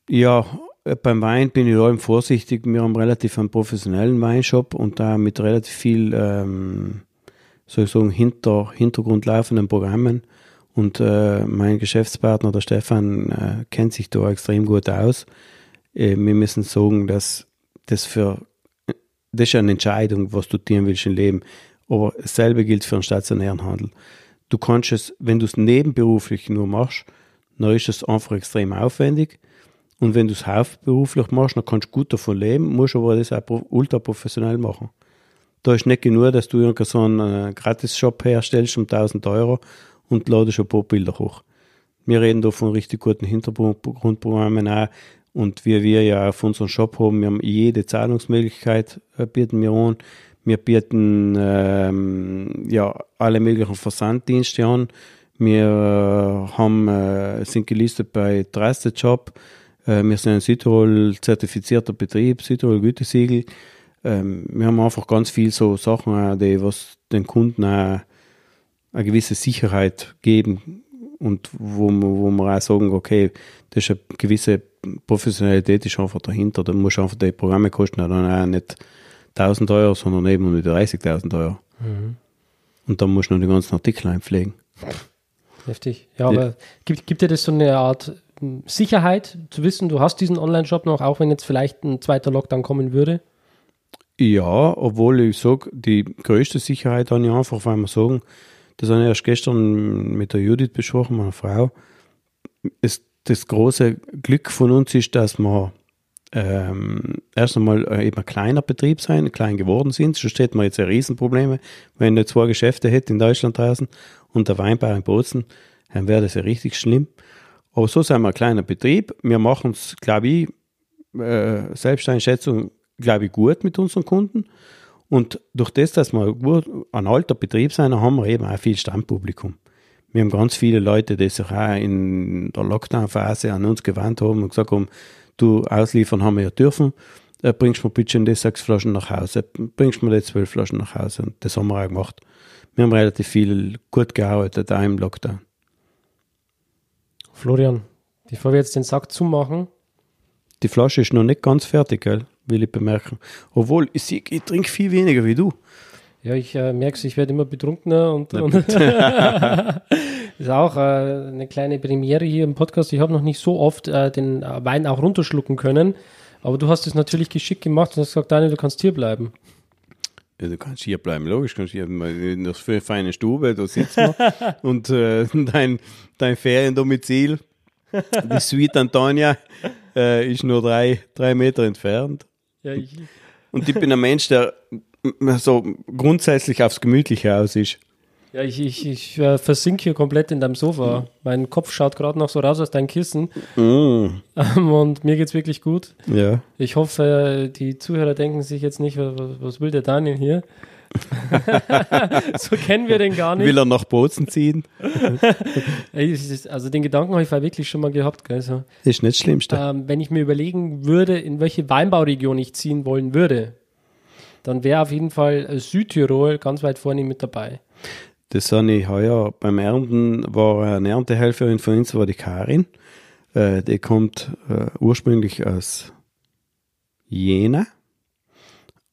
Ja, beim Wein bin ich allem vorsichtig. Wir haben relativ einen professionellen Weinshop und da mit relativ viel, ähm, soll ich sagen, hinter, Hintergrund laufenden Programmen. Und äh, mein Geschäftspartner, der Stefan, äh, kennt sich da extrem gut aus. Äh, wir müssen sagen, dass das für das ist eine Entscheidung, was du tun willst im Leben. Aber dasselbe gilt für einen stationären Handel. Du kannst es, wenn du es nebenberuflich nur machst, dann ist es einfach extrem aufwendig. Und wenn du es hauptberuflich machst, dann kannst du gut davon leben, musst aber das auch ultra professionell machen. Da ist nicht genug, dass du so einen äh, Gratis-Shop herstellst um 1000 Euro und ladest ein paar Bilder hoch. Wir reden da von richtig guten Hintergrundprogrammen auch. Und wie wir ja auf unserem Shop haben, wir haben jede Zahlungsmöglichkeit, äh, bieten wir an. Wir bieten ähm, ja, alle möglichen Versanddienste an. Wir äh, haben, äh, sind gelistet bei Trusted Job. Äh, wir sind ein Südtirol zertifizierter Betrieb, Südtirol Gütesiegel. Ähm, wir haben einfach ganz viel so Sachen, die was den Kunden auch eine gewisse Sicherheit geben und wo, wo wir auch sagen, okay, das ist eine gewisse Professionalität ist einfach dahinter. Da muss einfach die Programme kosten dann auch nicht 1000 Euro, sondern eben die 30.000 Euro. Mhm. Und dann musst du noch die ganzen Artikel einpflegen. Heftig. Ja, aber gibt, gibt dir das so eine Art Sicherheit zu wissen, du hast diesen Online-Shop noch, auch wenn jetzt vielleicht ein zweiter Lockdown kommen würde? Ja, obwohl ich sage, die größte Sicherheit habe ich einfach, weil wir sagen, das habe ich erst gestern mit der Judith besprochen, meiner Frau. Es, das große Glück von uns ist, dass wir ähm, erst einmal äh, eben ein kleiner Betrieb sein, klein geworden sind. Schon steht man jetzt Riesenprobleme. Wenn ich zwei Geschäfte hätte in Deutschland draußen und der Weinbau in Bozen, dann wäre das ja richtig schlimm. Aber so sind wir ein kleiner Betrieb. Wir machen es, glaube ich, äh, Selbsteinschätzung, glaube ich, gut mit unseren Kunden. Und durch das, dass wir gut ein alter Betrieb sind, haben wir eben auch viel Stammpublikum. Wir haben ganz viele Leute, die sich auch in der Lockdown-Phase an uns gewandt haben und gesagt haben, du ausliefern haben wir ja dürfen, äh, bringst mir bitte die sechs Flaschen nach Hause, bringst mir die zwölf Flaschen nach Hause. Und das haben wir auch gemacht. Wir haben relativ viel gut gearbeitet, auch im Lockdown. Florian, bevor wir jetzt den Sack zumachen. Die Flasche ist noch nicht ganz fertig, gell? will ich bemerken. Obwohl, ich, ich trinke viel weniger wie du. Ja, ich äh, merke es, ich werde immer betrunkener und, und ist auch äh, eine kleine Premiere hier im Podcast. Ich habe noch nicht so oft äh, den Wein auch runterschlucken können, aber du hast es natürlich geschickt gemacht und hast gesagt, Daniel, du kannst hier bleiben. Ja, du kannst hier bleiben, logisch, kannst hier in der feine Stube, da sitzen wir und äh, dein, dein Feriendomizil, die Suite Antonia, äh, ist nur drei, drei Meter entfernt. Ja, ich. Und ich bin ein Mensch, der so grundsätzlich aufs Gemütliche aus ist. Ja, ich, ich, ich äh, versinke hier komplett in deinem Sofa. Mhm. Mein Kopf schaut gerade noch so raus aus deinem Kissen. Mhm. Ähm, und mir geht's wirklich gut. Ja. Ich hoffe, die Zuhörer denken sich jetzt nicht, was, was will der Daniel hier? so kennen wir den gar nicht. Will er nach Bozen ziehen? Es Also den Gedanken habe ich wirklich schon mal gehabt. Gell? So, Ist nicht das Schlimmste. ähm, wenn ich mir überlegen würde, in welche Weinbauregion ich ziehen wollen würde, dann wäre auf jeden Fall äh, Südtirol ganz weit vorne mit dabei. Das habe ich heuer beim Ernten, war eine Erntehelferin von uns, war die Karin. Äh, die kommt äh, ursprünglich aus Jena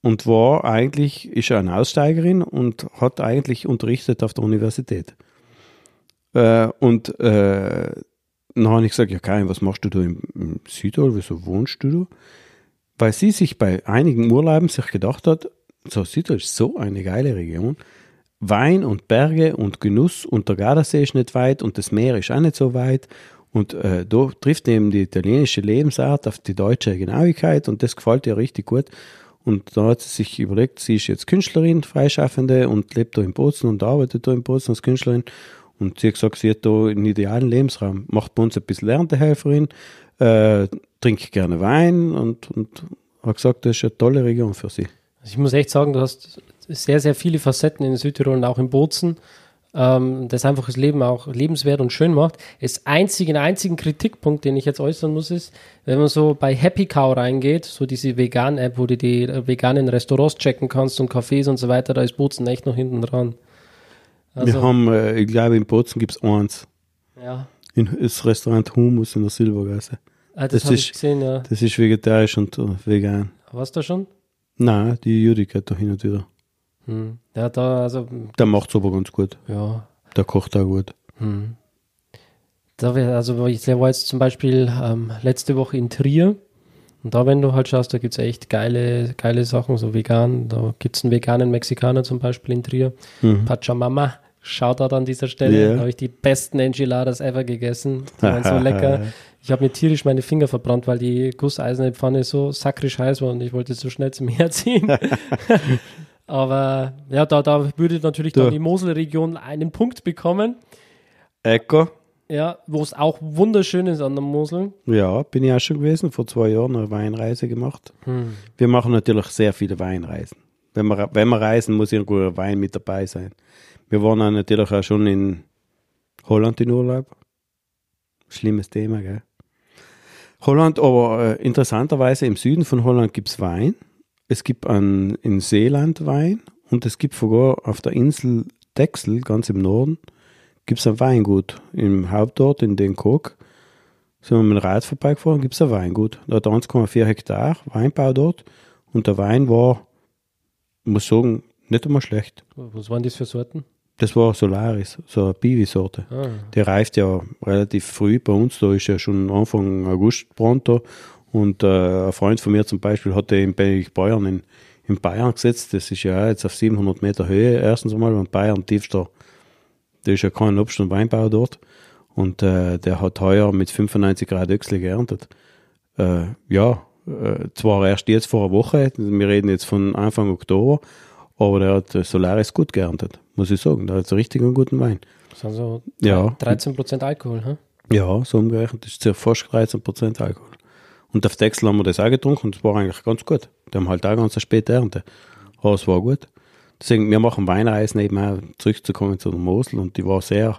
und war eigentlich, ist eine Aussteigerin und hat eigentlich unterrichtet auf der Universität. Äh, und äh, dann habe ich gesagt, ja Karin, was machst du da im, im Südtirol, wieso wohnst du da? Weil sie sich bei einigen Urlauben sich gedacht hat, so Südtirol ist so eine geile Region, Wein und Berge und Genuss und der Gardasee ist nicht weit und das Meer ist auch nicht so weit. Und äh, da trifft eben die italienische Lebensart auf die deutsche Genauigkeit und das gefällt ihr richtig gut. Und da hat sie sich überlegt, sie ist jetzt Künstlerin, Freischaffende und lebt da in Bozen und arbeitet da in Bozen als Künstlerin. Und sie hat gesagt, sie hat da einen idealen Lebensraum. Macht bei uns ein bisschen Erntehelferin, äh, trinkt gerne Wein und, und hat gesagt, das ist eine tolle Region für sie. Also ich muss echt sagen, du hast sehr, sehr viele Facetten in Südtirol und auch in Bozen, ähm, das einfach das Leben auch lebenswert und schön macht. Das einzige, einzigen Kritikpunkt, den ich jetzt äußern muss, ist, wenn man so bei Happy Cow reingeht, so diese Vegan-App, wo du die äh, veganen Restaurants checken kannst und Cafés und so weiter, da ist Bozen echt noch hinten dran. Wir Also, haben, äh, ich glaube, in Bozen gibt es eins. ja, In, das Restaurant Humus in der Silbergasse. ah, das, Das habe ist- ich gesehen, ja. Das ist vegetarisch und äh, vegan. Warst du da schon? Nein, die Judith geht da hin und wieder. Hm. Ja, da, also, Der macht es aber ganz gut. ja, Der kocht auch gut. Hm. Da wär, also ich war jetzt zum Beispiel ähm, letzte Woche in Trier und da, wenn du halt schaust, da gibt es echt geile, geile Sachen, so vegan. Da gibt es einen veganen Mexikaner zum Beispiel in Trier. Pachamama, Shoutout an dieser Stelle. Ja. Da habe ich die besten Enchiladas ever gegessen. Die waren so lecker. Ich habe mir tierisch meine Finger verbrannt, weil die gusseiserne Pfanne so sakrisch heiß war und ich wollte so schnell zum Herziehen. Aber ja, da, da würde natürlich Du. dann die Moselregion einen Punkt bekommen. Ecker, Ja, wo es auch wunderschön ist an der Mosel. ja, bin ich auch schon gewesen. Vor zwei Jahren eine Weinreise gemacht. Wir machen natürlich sehr viele Weinreisen. Wenn wir, wenn wir reisen, muss irgendwo ein Wein mit dabei sein. Wir waren auch natürlich auch schon in Holland in Urlaub. Schlimmes Thema, gell? Holland, aber äh, interessanterweise im Süden von Holland gibt es Wein. Es gibt einen, in Seeland Wein und es gibt sogar auf der Insel Texel, ganz im Norden, gibt es ein Weingut. Im Hauptort, in Den Kok, sind wir mit dem Rad vorbeigefahren, gibt es ein Weingut. Da hat 1,4 Hektar Weinbau dort und der Wein war, ich muss sagen, nicht einmal schlecht. Was waren das für Sorten? Das war Solaris, so eine Biwi-Sorte. Ah, Die reift ja relativ früh bei uns, da ist ja schon Anfang August pronto. Und äh, ein Freund von mir zum Beispiel hat den in Bayern in, in Bayern gesetzt. Das ist ja jetzt auf 700 Meter Höhe. Erstens einmal, und Bayern tiefster, da ist ja kein Obst- und Weinbau dort. Und äh, der hat heuer mit 95 Grad Öchsle geerntet. Äh, ja, äh, zwar erst jetzt vor einer Woche, wir reden jetzt von Anfang Oktober, aber der hat äh, Solaris gut geerntet, muss ich sagen. Der hat so richtig einen guten Wein. das sind so Ja. 13% Alkohol, hä? Ja, so umgerechnet, das ist circa fast 13% Alkohol. Und auf Texel haben wir das auch getrunken und es war eigentlich ganz gut. Die haben halt auch ganz eine späte Ernte. Aber es war gut. Deswegen, wir machen Weinreisen eben auch zurückzukommen zu der Mosel und die war sehr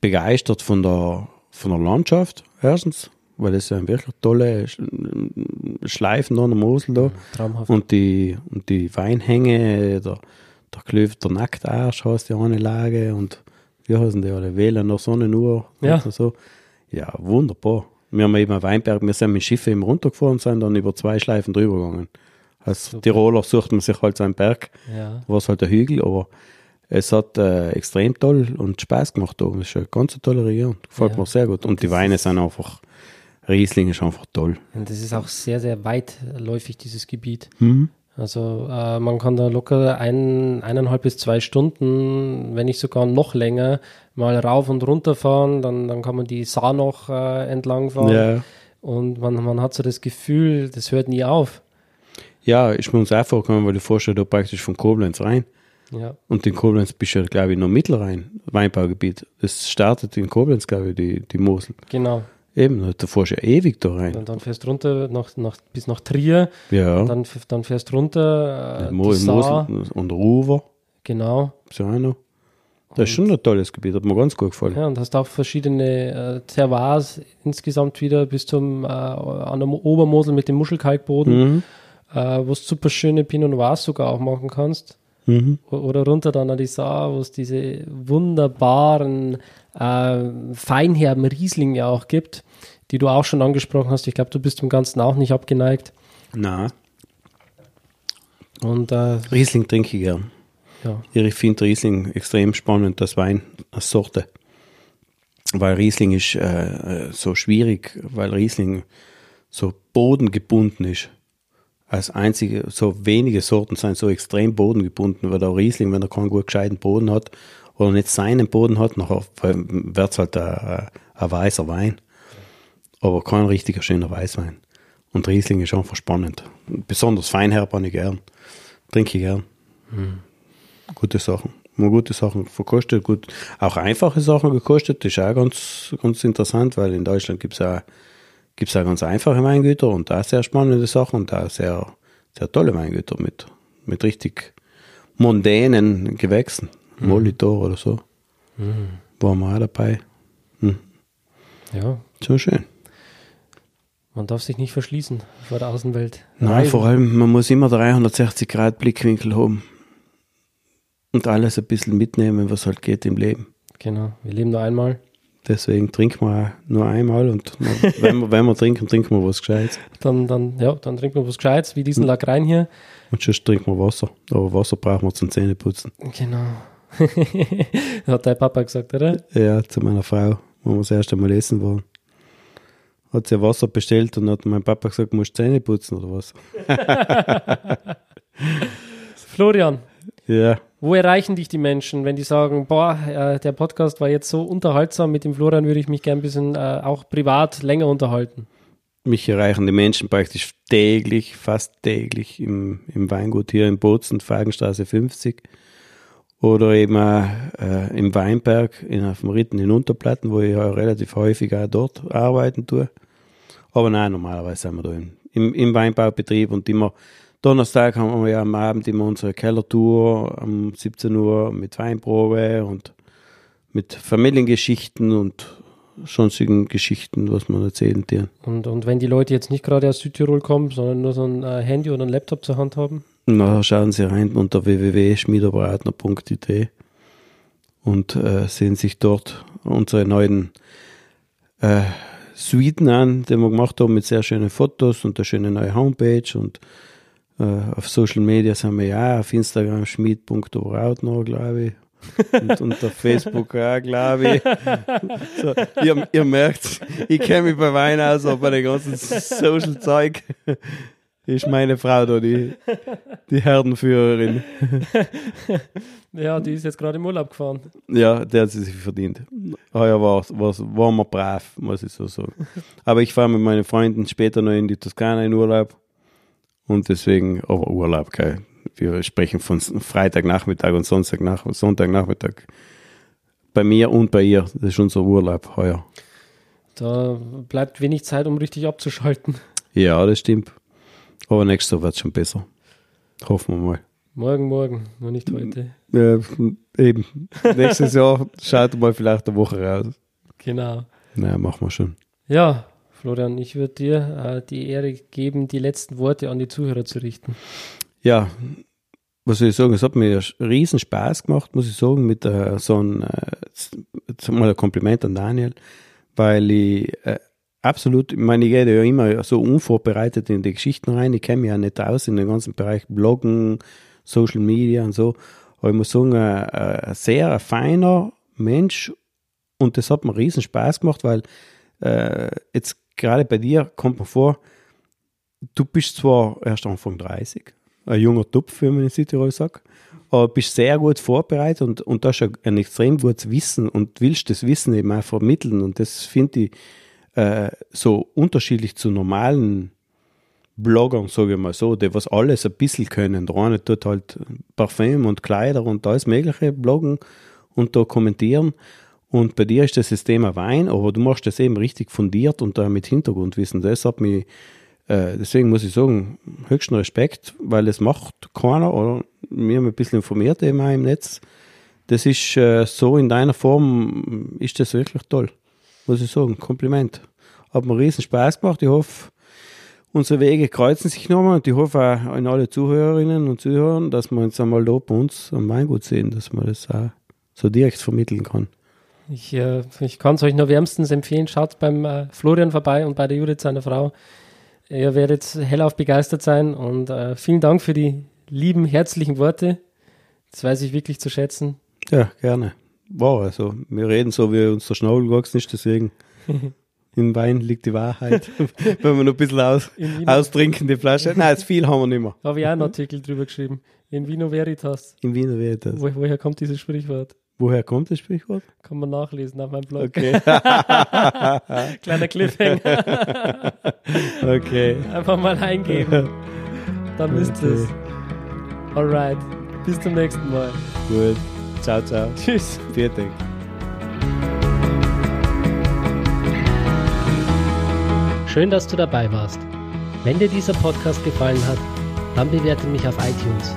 begeistert von der, von der Landschaft, erstens, weil das sind wirklich tolle Sch- Schleifen da an der Mosel da. Traumhaft. Und die, und die Weinhänge, der, der Klöf, der Nacktarsch heißt die eine Lage und wie heißen die alle? Wählen nach Sonnenuhr Ja. so. Ja, wunderbar. Wir haben eben einen Weinberg, wir sind mit Schiffen eben runtergefahren und sind dann über zwei Schleifen drüber gegangen. Als Tiroler sucht man sich halt so einen Berg, Ja. war es halt ein Hügel, aber es hat äh, extrem toll und Spaß gemacht da. Es ist eine ganz tolle Region. Gefällt Ja. mir sehr gut. Und die Weine sind einfach, Riesling ist einfach toll. Und das ist auch sehr, sehr weitläufig, dieses Gebiet. Mhm. Also äh, man kann da locker ein, eineinhalb bis zwei Stunden, wenn nicht sogar noch länger, mal rauf und runter fahren. Dann, dann kann man die Saar noch äh, entlang fahren. Ja. Und man, man hat so das Gefühl, das hört nie auf. Ja, ist mir uns auch vorgekommen, weil du ja da praktisch von Koblenz rein. Ja, Und in Koblenz bist du ja, glaube ich, noch Mittelrhein, Weinbaugebiet. Das startet in Koblenz, glaube ich, die, die Mosel. genau. Eben, da fährst du ja ewig da rein. Und dann fährst du runter nach, nach, bis nach Trier. Ja. Dann, dann fährst du runter. Äh, Mo Mosel und Ruwer, genau. noch. Das ist schon ein tolles Gebiet, hat mir ganz gut gefallen. Ja, und hast auch verschiedene äh, Terroirs insgesamt wieder bis zum äh, an der Mo- Obermosel mit dem Muschelkalkboden, Mhm. äh, wo du super schöne Pinot Noirs sogar auch machen kannst. Mhm. Oder runter dann an die Saar, wo es diese wunderbaren äh, feinherben Rieslinge auch gibt, die du auch schon angesprochen hast. Ich glaube, du bist dem Ganzen auch nicht abgeneigt. Nein, Und äh, Riesling trinke ich gern. ja, Ich finde Riesling extrem spannend, das Wein als Sorte. Weil Riesling ist äh, äh, so schwierig, weil Riesling so bodengebunden ist. Als einzige, so wenige Sorten sind so extrem bodengebunden, weil der Riesling, wenn er keinen gut gescheiten Boden hat oder nicht seinen Boden hat, nachher wird es halt ein, ein weißer Wein. Aber kein richtiger schöner Weißwein. Und Riesling ist einfach spannend. Besonders Feinherb habe ich gern. Trinke ich gern gute Sachen. Mal gute Sachen verkostet, gut. Auch einfache Sachen gekostet, das ist auch ganz, ganz interessant, weil in Deutschland gibt es auch, gibt's auch ganz einfache Weingüter und da sehr spannende Sachen und da sehr, sehr tolle Weingüter mit, mit richtig mondänen Gewächsen. Molitor oder so. Waren wir auch dabei. ja, So schön. man darf sich nicht verschließen vor der Außenwelt. Nein, Reisen. vor allem, man muss immer 360 Grad Blickwinkel haben. Und alles ein bisschen mitnehmen, was halt geht im Leben. Genau, wir leben nur einmal. Deswegen trinken wir auch nur einmal und wenn wir, wenn wir trinken, trinken wir was Gescheites. Dann, dann, ja, dann trinken wir was Gescheites, wie diesen Lagrein hier. Und sonst trinken wir Wasser. Aber Wasser brauchen wir zum Zähneputzen. Genau. Hat dein Papa gesagt, oder? Ja, zu meiner Frau, wo wir das erste Mal essen waren. Hat sie Wasser bestellt und hat mein Papa gesagt, musst du Zähne putzen oder was? Florian, Ja, wo erreichen dich die Menschen, wenn die sagen, boah, äh, der Podcast war jetzt so unterhaltsam, mit dem Florian würde ich mich gern ein bisschen äh, auch privat länger unterhalten. mich erreichen die Menschen praktisch täglich, fast täglich im, im Weingut hier in Bozen, Fagenstraße 50. Oder eben auch, äh, im Weinberg in auf dem Ritten in Unterplatten, wo ich ja relativ häufig auch dort arbeiten tue. Aber nein, normalerweise sind wir da im, im, im Weinbaubetrieb und immer Donnerstag haben wir ja am Abend immer unsere Kellertour um 17 Uhr mit Weinprobe und mit Familiengeschichten und sonstigen Geschichten, was man erzählen kann. Und, und wenn die Leute jetzt nicht gerade aus Südtirol kommen, sondern nur so ein äh, Handy oder ein Laptop zur Hand haben, Na, schauen Sie rein unter www.schmiederbratner.it und äh, sehen sich dort unsere neuen äh, Suiten an, die wir gemacht haben mit sehr schönen Fotos und eine schöne neue Homepage und äh, auf Social Media sind wir ja auf Instagram schmied.obrautner, glaube ich. und unter Facebook auch, glaube ich. So, ihr, ihr merkt, ich kenne mich bei Wein aus, aber bei dem ganzen Social-Zeug ist meine Frau da die, die Herdenführerin. ja, die ist jetzt gerade im Urlaub gefahren. Ja, der hat sie sich verdient. Heuer war, war, waren wir brav, muss ich so sagen. Aber ich fahre mit meinen Freunden später noch in die Toskana in Urlaub. Und deswegen, aber Urlaub, gell. Wir sprechen von Freitagnachmittag und Sonntagnach, Sonntagnachmittag. Bei mir und bei ihr. Das ist unser Urlaub heuer. Da bleibt wenig Zeit, um richtig abzuschalten. Ja, das stimmt. Aber nächstes Jahr wird es schon besser. Hoffen wir mal. Morgen, morgen, nur nicht heute. Ja, eben. Nächstes Jahr schaut mal vielleicht eine Woche raus. Genau. Naja, machen wir schon. Ja, Florian, ich würde dir äh, die Ehre geben, die letzten Worte an die Zuhörer zu richten. Ja, was soll ich sagen? Es hat mir riesen Spaß gemacht, muss ich sagen, mit äh, so einem, äh, ein Kompliment an Daniel, weil ich äh, absolut, ich meine, ich gehe ja immer so unvorbereitet in die Geschichten rein, ich kenne mich ja nicht aus in den ganzen Bereich Bloggen, Social Media und so, aber ich muss sagen, äh, äh, ein sehr feiner Mensch und das hat mir riesen Spaß gemacht, weil äh, jetzt gerade bei dir kommt mir vor, du bist zwar erst Anfang 30, ein junger Tupf, wie man in Südtirol sagt, aber bist sehr gut vorbereitet und, und hast ein, extrem gutes Wissen und willst das Wissen eben auch vermitteln und das finde ich äh, so unterschiedlich zu normalen Bloggern, sage ich mal so, die was alles ein bisschen können. Der eine tut halt Parfüm und Kleider und alles mögliche bloggen und da kommentieren Und bei dir ist das System ein Wein, aber du machst das eben richtig fundiert und mit Hintergrundwissen. Das hat mich, äh, deswegen muss ich sagen, höchsten Respekt, weil es macht keiner oder wir haben ein bisschen informiert eben auch im Netz. Das ist äh, so in deiner Form, ist das wirklich toll. Muss ich sagen, Kompliment. Hat mir riesen Spaß gemacht. Ich hoffe, unsere Wege kreuzen sich nochmal und ich hoffe auch an alle Zuhörerinnen und Zuhörer, dass wir uns einmal da bei uns am Weingut sehen, dass man das auch so direkt vermitteln kann. Ich, äh, ich kann es euch nur wärmstens empfehlen. Schaut beim äh, Florian vorbei und bei der Judith, seiner Frau. Ihr werdet hellauf begeistert sein und äh, vielen Dank für die lieben, herzlichen Worte. Das weiß ich wirklich zu schätzen. Ja, gerne. Wow, also wir reden so, wie uns der Schnabel gewachsen ist, deswegen im Wein liegt die Wahrheit. Wenn wir noch ein bisschen aus, austrinken, die Flasche. Nein, jetzt viel haben wir nicht mehr. Habe ich auch einen Artikel drüber geschrieben. In Vino Veritas. In Wiener Veritas. Wo, woher kommt dieses Sprichwort? Woher kommt das Sprichwort? Kann man nachlesen auf meinem Blog. Okay. Kleiner Cliffhanger. okay. Einfach mal eingeben. Dann wisst ihr es. Alright. Bis zum nächsten Mal. Gut. Ciao, ciao. Tschüss. Vielen Dank. Schön, dass du dabei warst. Wenn dir dieser Podcast gefallen hat, dann bewerte mich auf iTunes.